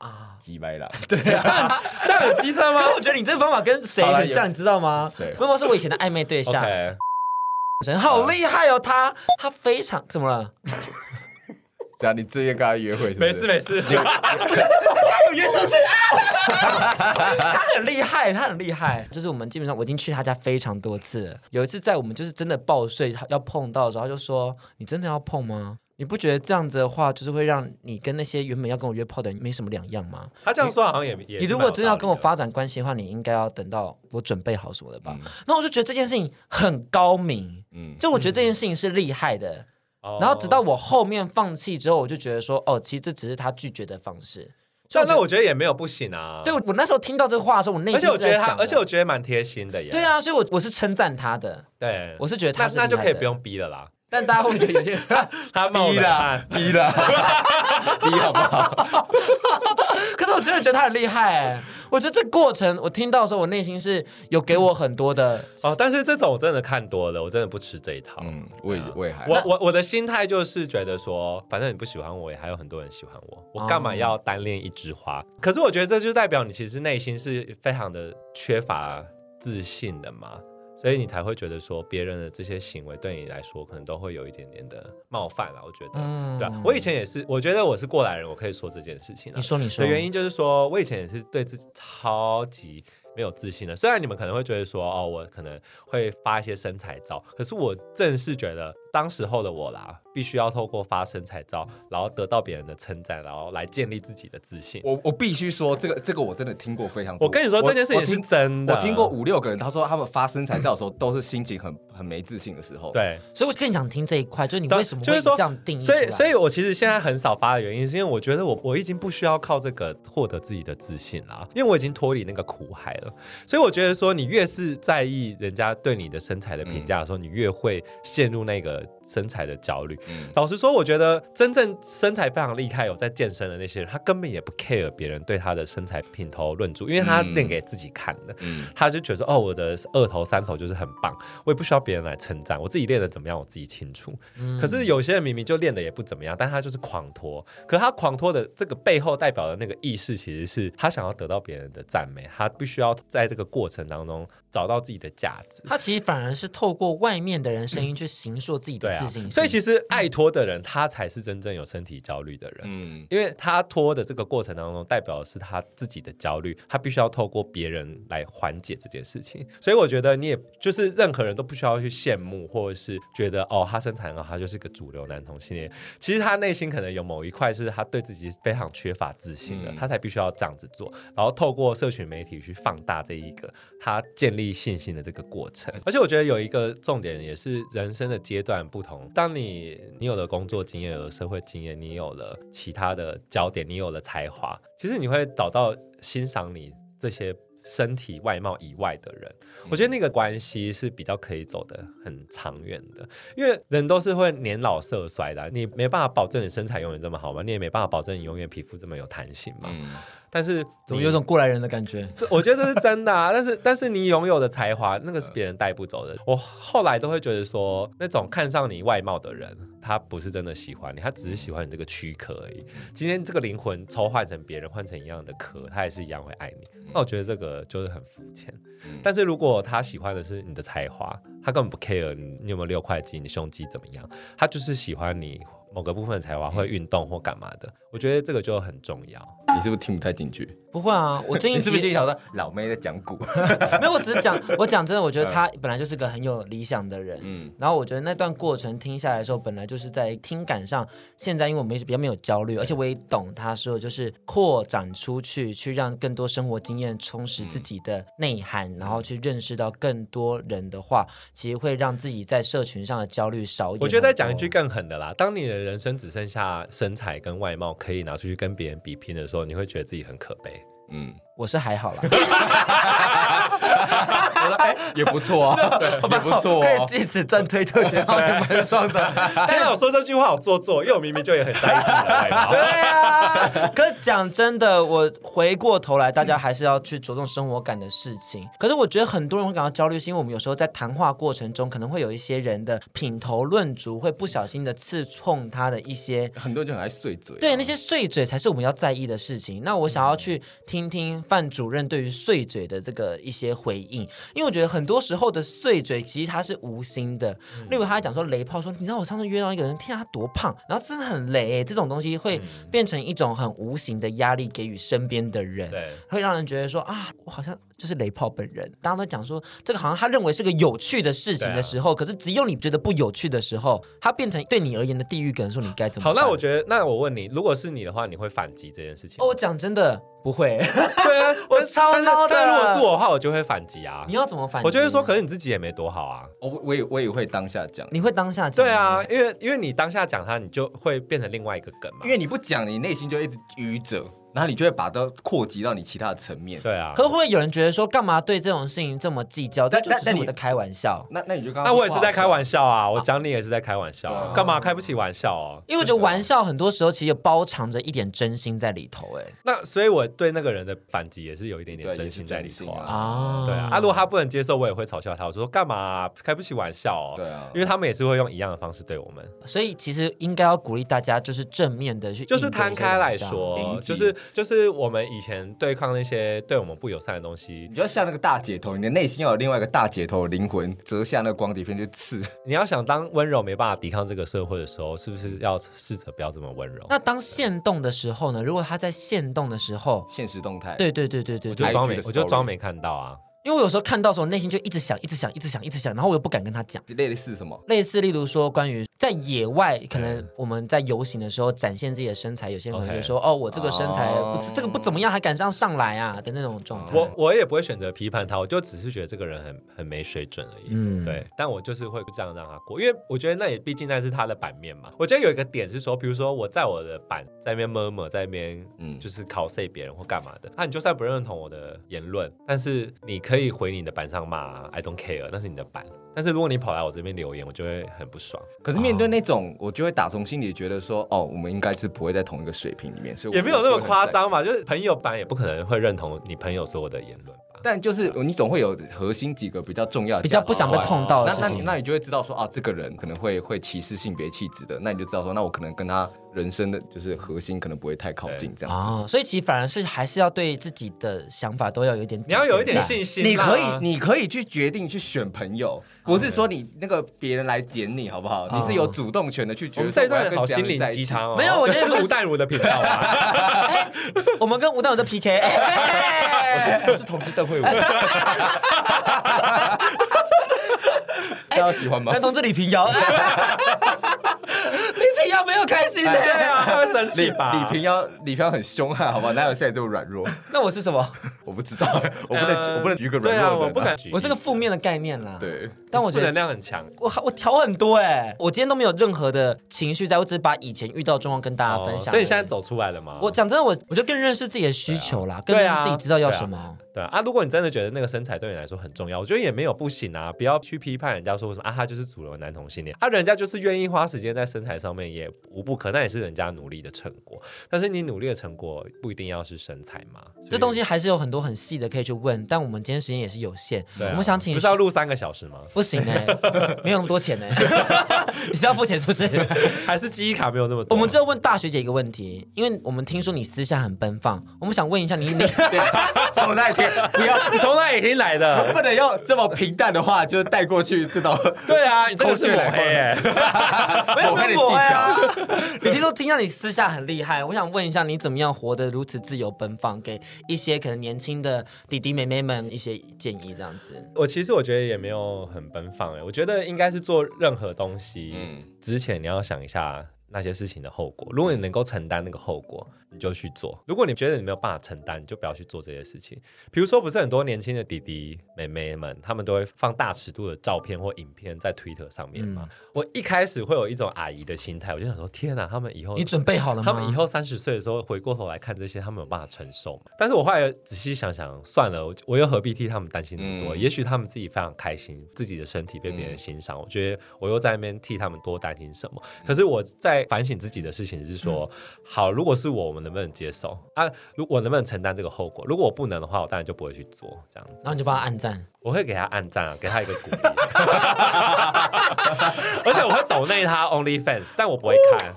啊，鸡掰了，对啊，这样有机车吗？我觉得你这个方法跟谁很像，你知道吗？谁？默默是我以前的暧昧对象，神好厉害哦，他他非常怎么了？对啊，你最近跟他约会，没事没事，不是他有约出去啊？他很厉害，他很厉害，就是我们基本上我已经去他家非常多次，有一次在我们就是真的抱睡要碰到的时候，他就说：“你真的要碰吗？”你不觉得这样子的话，就是会让你跟那些原本要跟我约炮的人没什么两样吗？他这样说好像也也。你如果真的要跟我发展关系的话，你应该要等到我准备好什么的吧？嗯、那我就觉得这件事情很高明，嗯，就我觉得这件事情是厉害的。嗯、然后直到我后面放弃之后，我就觉得说，哦，其实这只是他拒绝的方式。但那我觉得也没有不行啊。对，我那时候听到这个话的时候，我内心是而且我觉得他，而且我觉得蛮贴心的耶。对啊，所以我我是称赞他的。对，我是觉得他是那那就可以不用逼了啦。但大家会觉得有些 他逼了，逼了，逼好不好？可是我真的觉得他很厉害。我觉得这过程我听到的时候，我内心是有给我很多的哦。但是这种我真的看多了，我真的不吃这一套。嗯，我也我也还我我我的心态就是觉得说，反正你不喜欢我，也还有很多人喜欢我，我干嘛要单恋一枝花？可是我觉得这就代表你其实内心是非常的缺乏自信的嘛。所以你才会觉得说，别人的这些行为对你来说，可能都会有一点点的冒犯了。我觉得，嗯、对啊，我以前也是，我觉得我是过来人，我可以说这件事情。你说，你说，的原因就是说我以前也是对自己超级没有自信的。虽然你们可能会觉得说，哦，我可能会发一些身材照，可是我正是觉得。当时候的我啦，必须要透过发身材照，然后得到别人的称赞，然后来建立自己的自信。我我必须说，这个这个我真的听过非常多。我跟你说这件事情是真的，我听过五六个人，他说他们发身材照的时候都是心情很很没自信的时候。对，所以我更想听这一块，就是你为什么会这样定义？所以，所以我其实现在很少发的原因，是因为我觉得我我已经不需要靠这个获得自己的自信了，因为我已经脱离那个苦海了。所以我觉得说，你越是在意人家对你的身材的评价的时候，嗯、你越会陷入那个。Zeit. 身材的焦虑，嗯、老实说，我觉得真正身材非常厉害、有在健身的那些人，他根本也不 care 别人对他的身材品头论足，因为他练给自己看的，嗯、他就觉得说哦，我的二头三头就是很棒，我也不需要别人来称赞，我自己练的怎么样，我自己清楚。嗯、可是有些人明明就练的也不怎么样，但他就是狂拖，可他狂拖的这个背后代表的那个意识，其实是他想要得到别人的赞美，他必须要在这个过程当中找到自己的价值。他其实反而是透过外面的人声音去形塑自己的。啊、所以其实爱拖的人，他才是真正有身体焦虑的人。嗯，因为他拖的这个过程当中，代表的是他自己的焦虑，他必须要透过别人来缓解这件事情。所以我觉得，你也就是任何人都不需要去羡慕，或者是觉得哦，他身材很好，他就是个主流男同性恋。其实他内心可能有某一块是他对自己非常缺乏自信的，嗯、他才必须要这样子做，然后透过社群媒体去放大这一个他建立信心的这个过程。而且我觉得有一个重点，也是人生的阶段不当你你有了工作经验，有了社会经验，你有了其他的焦点，你有了才华，其实你会找到欣赏你这些身体外貌以外的人，我觉得那个关系是比较可以走得很长远的。因为人都是会年老色衰的，你没办法保证你身材永远这么好吗？你也没办法保证你永远皮肤这么有弹性嘛。但是怎么有种过来人的感觉，这我觉得这是真的啊。但是但是你拥有的才华，那个是别人带不走的。我后来都会觉得说，那种看上你外貌的人，他不是真的喜欢你，他只是喜欢你这个躯壳而已。今天这个灵魂抽换成别人，换成一样的壳，他也是一样会爱你。那我觉得这个就是很肤浅。但是如果他喜欢的是你的才华，他根本不 care 你，你有没有六块肌，你胸肌怎么样，他就是喜欢你。某个部分的才华会运动或干嘛的，我觉得这个就很重要。你是不是听不太进去？不会啊，我最近 是不是想说老妹在讲古？没有，我只是讲，我讲真的，我觉得他本来就是个很有理想的人。嗯，然后我觉得那段过程听下来的时候，本来就是在听感上。现在因为我们比较没有焦虑，而且我也懂他说，就是扩展出去，去让更多生活经验充实自己的内涵，嗯、然后去认识到更多人的话，其实会让自己在社群上的焦虑少一点。我觉得再讲一句更狠的啦，当你的人生只剩下身材跟外貌可以拿出去跟别人比拼的时候，你会觉得自己很可悲。嗯，我是还好啦。我说哎，也不错 啊，也不错，可以借此赚推特钱，好像蛮爽的。听到我说这句话好做作，因为我明明就也很在意自己的外貌。对啊，可是讲真的，我回过头来，大家还是要去着重生活感的事情。可是我觉得很多人会感到焦虑，是因为我们有时候在谈话过程中，可能会有一些人的品头论足，会不小心的刺痛他的一些。很多人就很爱碎嘴。对，那些碎嘴才是我们要在意的事情。那我想要去听听范主任对于碎嘴的这个一些回应。因为我觉得很多时候的碎嘴其实他是无心的，嗯、例如他讲说雷炮说，你知道我上次约到一个人，天啊他多胖，然后真的很雷，这种东西会变成一种很无形的压力给予身边的人，对，会让人觉得说啊，我好像就是雷炮本人。大家都讲说这个好像他认为是个有趣的事情的时候，啊、可是只有你觉得不有趣的时候，他变成对你而言的地狱梗，说你该怎么？好，那我觉得，那我问你，如果是你的话，你会反击这件事情？哦，我讲真的。不会，对啊，我超孬的。但如果是我的话，我就会反击啊。你要怎么反击？我就会说，可是你自己也没多好啊。我我也我也会当下讲。你会当下讲？对啊，因为因为你当下讲他，你就会变成另外一个梗嘛。因为你不讲，你内心就一直愚者。然后你就会把它扩及到你其他的层面。对啊。可是会不会有人觉得说，干嘛对这种事情这么计较？但但但你的开玩笑。那那你就刚刚。那我也是在开玩笑啊！我讲你也是在开玩笑啊！干嘛开不起玩笑哦？因为我觉得玩笑很多时候其实包藏着一点真心在里头。哎，那所以我对那个人的反击也是有一点点真心在里头啊。对啊。啊，如果他不能接受，我也会嘲笑他。我说干嘛开不起玩笑哦？对啊。因为他们也是会用一样的方式对我们。所以其实应该要鼓励大家，就是正面的去，就是摊开来说，就是就是我们。以前对抗那些对我们不友善的东西，你就要像那个大姐头，你的内心要有另外一个大姐头的灵魂，折下那个光碟片去刺。你要想当温柔没办法抵抗这个社会的时候，是不是要试着不要这么温柔？那当限动的时候呢？如果他在限动的时候，现实动态，对对对对对，我就装没，我就装没看到啊。因为我有时候看到的时候，内心就一直想，一直想，一直想，一直想，然后我又不敢跟他讲。类似什么？类似，例如说，关于在野外，可能我们在游行的时候展现自己的身材，有些人可能就说：“ Okay. 哦，我这个身材，哦、这个不怎么样，还敢上上来啊？”的那种状态。我我也不会选择批判他，我就只是觉得这个人很很没水准而已。嗯，对。但我就是会这样让他过，因为我觉得那也毕竟那是他的版面嘛。我觉得有一个点是说，比如说我在我的版在那边 murmur，在那边嗯，就是 cos 别人或干嘛的，那、啊、你就算不认同我的言论，但是你可以回你的版上。上骂，I don't care，那是你的版。但是如果你跑来我这边留言，我就会很不爽。可是面对那种，我就会打从心里觉得说，哦，我们应该是不会在同一个水平里面，所以也没有那么夸张嘛。就是朋友版也不可能会认同你朋友所有的言论。但就是你总会有核心几个比较重要的，比较不想被碰到的事情。那那你那你就会知道说啊，这个人可能会会歧视性别气质的，那你就知道说，那我可能跟他人生的就是核心可能不会太靠近这样子。哦，所以其实反而是还是要对自己的想法都要有一点，你要有一点信心。你可以你可以去决定去选朋友，不是说你那个别人来捡你好不好？你是有主动权的去决定。这段好心灵鸡汤哦。没有，我觉得是吴淡如的频道。我们跟吴淡如的 PK。我是我是同志邓惠文。大家喜欢吗？男同志李平遥，李平遥没有开心的，对啊，他会生气吧？李平要，李平遥很凶悍，好吧？哪有现在这么软弱？那我是什么？我不知道，我不能，我不能举个软弱的，我不敢举，我是个负面的概念啦。对，但我觉得能量很强，我我调很多哎，我今天都没有任何的情绪在，我只是把以前遇到的状况跟大家分享。所以现在走出来了吗？我讲真的，我我就更认识自己的需求啦，更认识自己知道要什么。对啊，啊，如果你真的觉得那个身材对你来说很重要，我觉得也没有不行啊，不要去批判人家说什么啊，他就是主流男同性恋，啊，人家就是愿意花时间在身材上面，也无不可，那也是人家努力的成果。但是你努力的成果不一定要是身材嘛，这东西还是有很多很细的可以去问，但我们今天时间也是有限，啊、我们想请不是要录三个小时吗？不行哎、欸，没有那么多钱呢、欸，你是要付钱是不是？还是记忆卡没有那么多？我们就要问大学姐一个问题，因为我们听说你私下很奔放，我们想问一下你，你从那一天不要，你从哪里听来的？不能用这么平淡的话就带过去这种。对啊，你这个是抹黑耶，抹黑的技巧。你听说听到你私下很厉害，我想问一下，你怎么样活得如此自由奔放？给一些可能年轻的弟弟妹妹们一些建议，这样子。我其实我觉得也没有很奔放哎，我觉得应该是做任何东西，嗯，之前你要想一下那些事情的后果。如果你能够承担那个后果。你就去做。如果你觉得你没有办法承担，你就不要去做这些事情。比如说，不是很多年轻的弟弟妹妹们，他们都会放大尺度的照片或影片在推特上面嘛。嗯、我一开始会有一种阿姨的心态，我就想说：天哪，他们以后你准备好了吗？他们以后三十岁的时候回过头来看这些，他们有办法承受吗？但是我后来仔细想想，算了，我又何必替他们担心那么多？嗯、也许他们自己非常开心，自己的身体被别人欣赏。嗯、我觉得我又在那边替他们多担心什么？可是我在反省自己的事情是说：嗯、好，如果是我，我们能不能接受？啊，如果我能不能承担这个后果？如果我不能的话，我当然就不会去做这样子。然后你就帮他按赞，我会给他按赞啊，给他一个鼓励。而且我会抖内他 OnlyFans，但我不会看。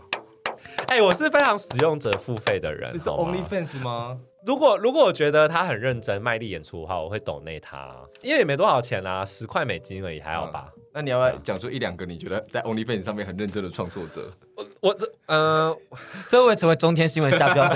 哎、欸，我是非常使用者付费的人。你是 OnlyFans 吗？如果如果我觉得他很认真卖力演出的话，我会抖内他，因为也没多少钱啊，十块美金而已，还好吧？嗯、那你要不要讲出一两个你觉得在 OnlyFans 上面很认真的创作者？我我这嗯，呃、这会成为中天新闻下标，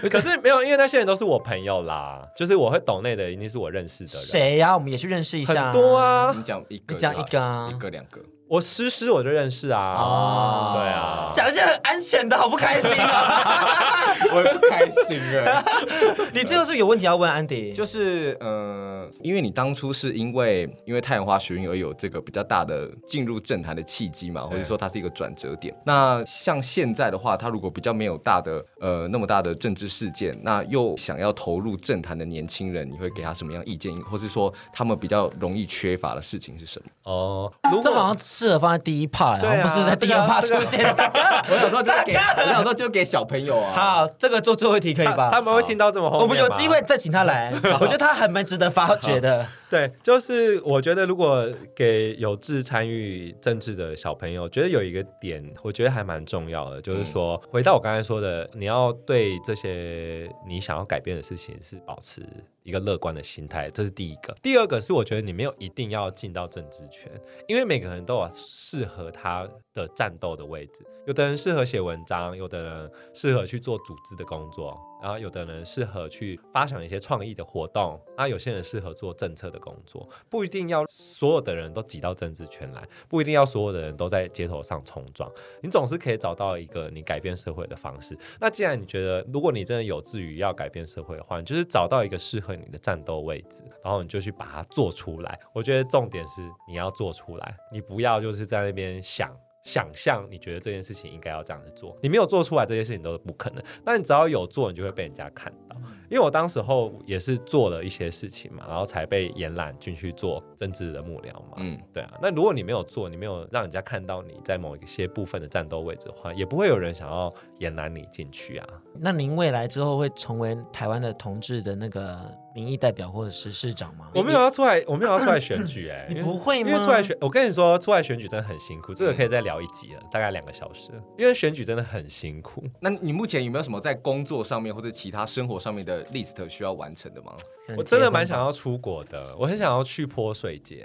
是 可是没有，因为那些人都是我朋友啦，就是我会懂内的，一定是我认识的人。谁呀、啊？我们也去认识一下。很多啊，你讲一个，你讲一个啊，一个两个。我诗诗我就认识啊，哦，对啊，讲一些很安全的，好不开心啊，我也不开心啊。你这个是有问题要问安迪，就是呃，因为你当初是因为因为太阳花学运而有这个比较大的进入政坛的契机嘛，或者说它是一个转折点。那像现在的话，他如果比较没有大的呃那么大的政治事件，那又想要投入政坛的年轻人，你会给他什么样意见，或是说他们比较容易缺乏的事情是什么？哦，这好像。适合放在第一 part，然后不是在第二 part 出现的。大哥，我想说就给，我想说就给小朋友啊。好，这个做最后一题可以吧？他们会听到这么后面。我们有机会再请他来，我觉得他还蛮值得发掘的。对，就是我觉得如果给有志参与政治的小朋友，觉得有一个点，我觉得还蛮重要的，就是说，回到我刚才说的，你要对这些你想要改变的事情是保持一个乐观的心态，这是第一个。第二个是，我觉得你没有一定要进到政治圈，因为每个人都有适合他的战斗的位置。有的人适合写文章，有的人适合去做组织的工作。然后有的人适合去发想一些创意的活动，啊，有些人适合做政策的工作，不一定要所有的人都挤到政治圈来，不一定要所有的人都在街头上冲撞，你总是可以找到一个你改变社会的方式。那既然你觉得，如果你真的有志于要改变社会的话，你就是找到一个适合你的战斗位置，然后你就去把它做出来。我觉得重点是你要做出来，你不要就是在那边想。想象你觉得这件事情应该要这样子做，你没有做出来，这些事情都是不可能。那你只要有做，你就会被人家看到。因为我当时候也是做了一些事情嘛，然后才被延揽进去做政治的幕僚嘛。嗯，对啊。那如果你没有做，你没有让人家看到你在某一些部分的战斗位置的话，也不会有人想要延揽你进去啊。那您未来之后会成为台湾的同志的那个民意代表或者是市长吗？我没有要出来，我没有要出来选举哎、欸。你不会吗？因为出来选，我跟你说，出来选举真的很辛苦，这个可以再聊一集了，大概两个小时。因为选举真的很辛苦。那你目前有没有什么在工作上面或者其他生活上面的 list 需要完成的吗？我真的蛮想要出国的，我很想要去泼水节，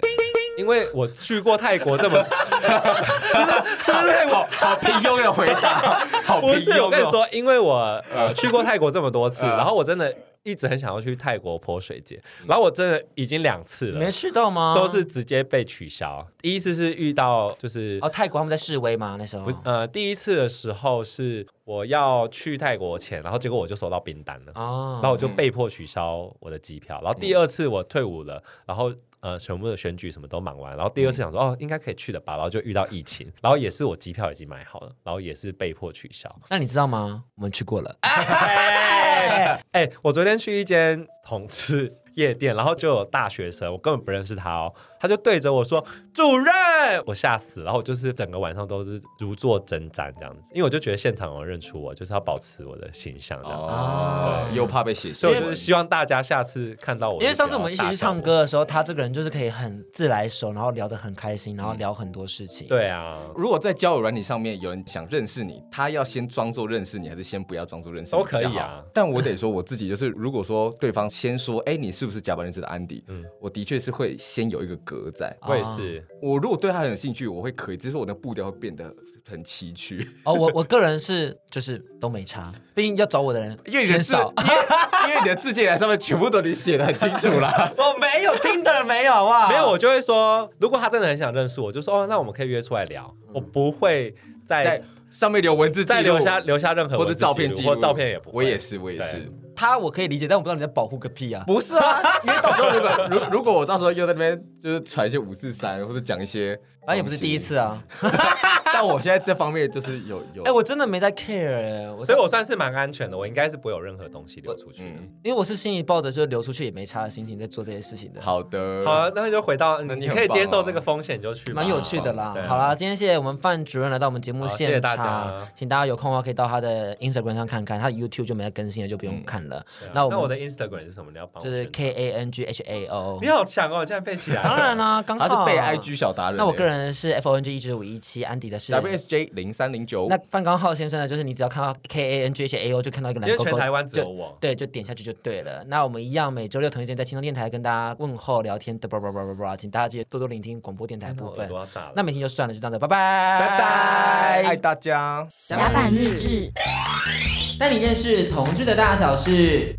因为我去过泰国这么，是不是好好平庸的回答？好平庸。不是，我跟你说，因为我呃去过泰国这么多次，然后我真的。一直很想要去泰国泼水节，然后我真的已经两次了，没去到吗？都是直接被取消。第一次是遇到就是哦，泰国他们在示威吗？那时候不是呃，第一次的时候是我要去泰国前，然后结果我就收到冰单了哦，然后我就被迫取消我的机票。然后第二次我退伍了，然后。呃，全部的选举什么都忙完，然后第二次想说，嗯、哦，应该可以去的吧，然后就遇到疫情，然后也是我机票已经买好了，然后也是被迫取消。那你知道吗？我们去过了。哎，哎，我昨天去一间同志夜店，然后就有大学生，我根本不认识他哦。他就对着我说：“主任！”我吓死，然后就是整个晚上都是如坐针毡这样子，因为我就觉得现场有人认出我，就是要保持我的形象这样。哦，对，又怕被写，所以我就是希望大家下次看到我，因为上次我们一起去唱歌的时候，他这个人就是可以很自来熟，然后聊得很开心，然后聊很多事情。对啊，如果在交友软体上面有人想认识你，他要先装作认识你，还是先不要装作认识你？都可以啊。但我得说我自己就是，如果说对方先说：“哎，你是不是甲板认识的安迪？”嗯，我的确是会先有一个格在。我也是。我如果对他很有兴趣，我会可以，只是我的步调会变得很崎岖。哦，我我个人是就是都没差，毕竟要找我的人 因为人少，因为，因为你的字迹栏上面全部都你写的很清楚了。我没有听的没有啊？没有，我就会说，如果他真的很想认识我，就说哦，那我们可以约出来聊。嗯、我不会在，在上面留文字，再留下留下任何或者照片记录，或照片也不会。我也是，我也是。他我可以理解，但我不知道你在保护个屁啊！不是啊，因为到时候如果如如果我到时候又在那边就是传一些五四三，或者讲一些。反正也不是第一次啊，但我现在这方面就是有有，哎，我真的没在 care，哎，所以我算是蛮安全的，我应该是不会有任何东西流出去，因为我是心里抱着就流出去也没差的心情在做这些事情的。好的，好，那就回到你可以接受这个风险就去，蛮有趣的啦。好啦，今天谢谢我们范主任来到我们节目现场，谢谢大家，请大家有空的话可以到他的 Instagram 上看看，他的 YouTube 就没在更新了，就不用看了。那我的 Instagram 是什么？你要帮我就是 K A N G H A O，你好强哦，竟然背起来。当然啦，刚好他是被 IG 小达人。那我个人是 F O N G。一九五一七，安迪的是 WSJ 零三零九。那范刚浩先生呢？就是你只要看到 K A N G 写 A O，就看到一个蓝勾勾，全台湾只有我，对，就点下去就对了。那我们一样每周六同一时间在轻松电台跟大家问候聊天的，叭叭叭叭叭，请大家记得多多聆听广播电台部分。那每天就算了，就这样子，拜拜拜拜，爱大家。甲板日志，带你认识同志的大小事。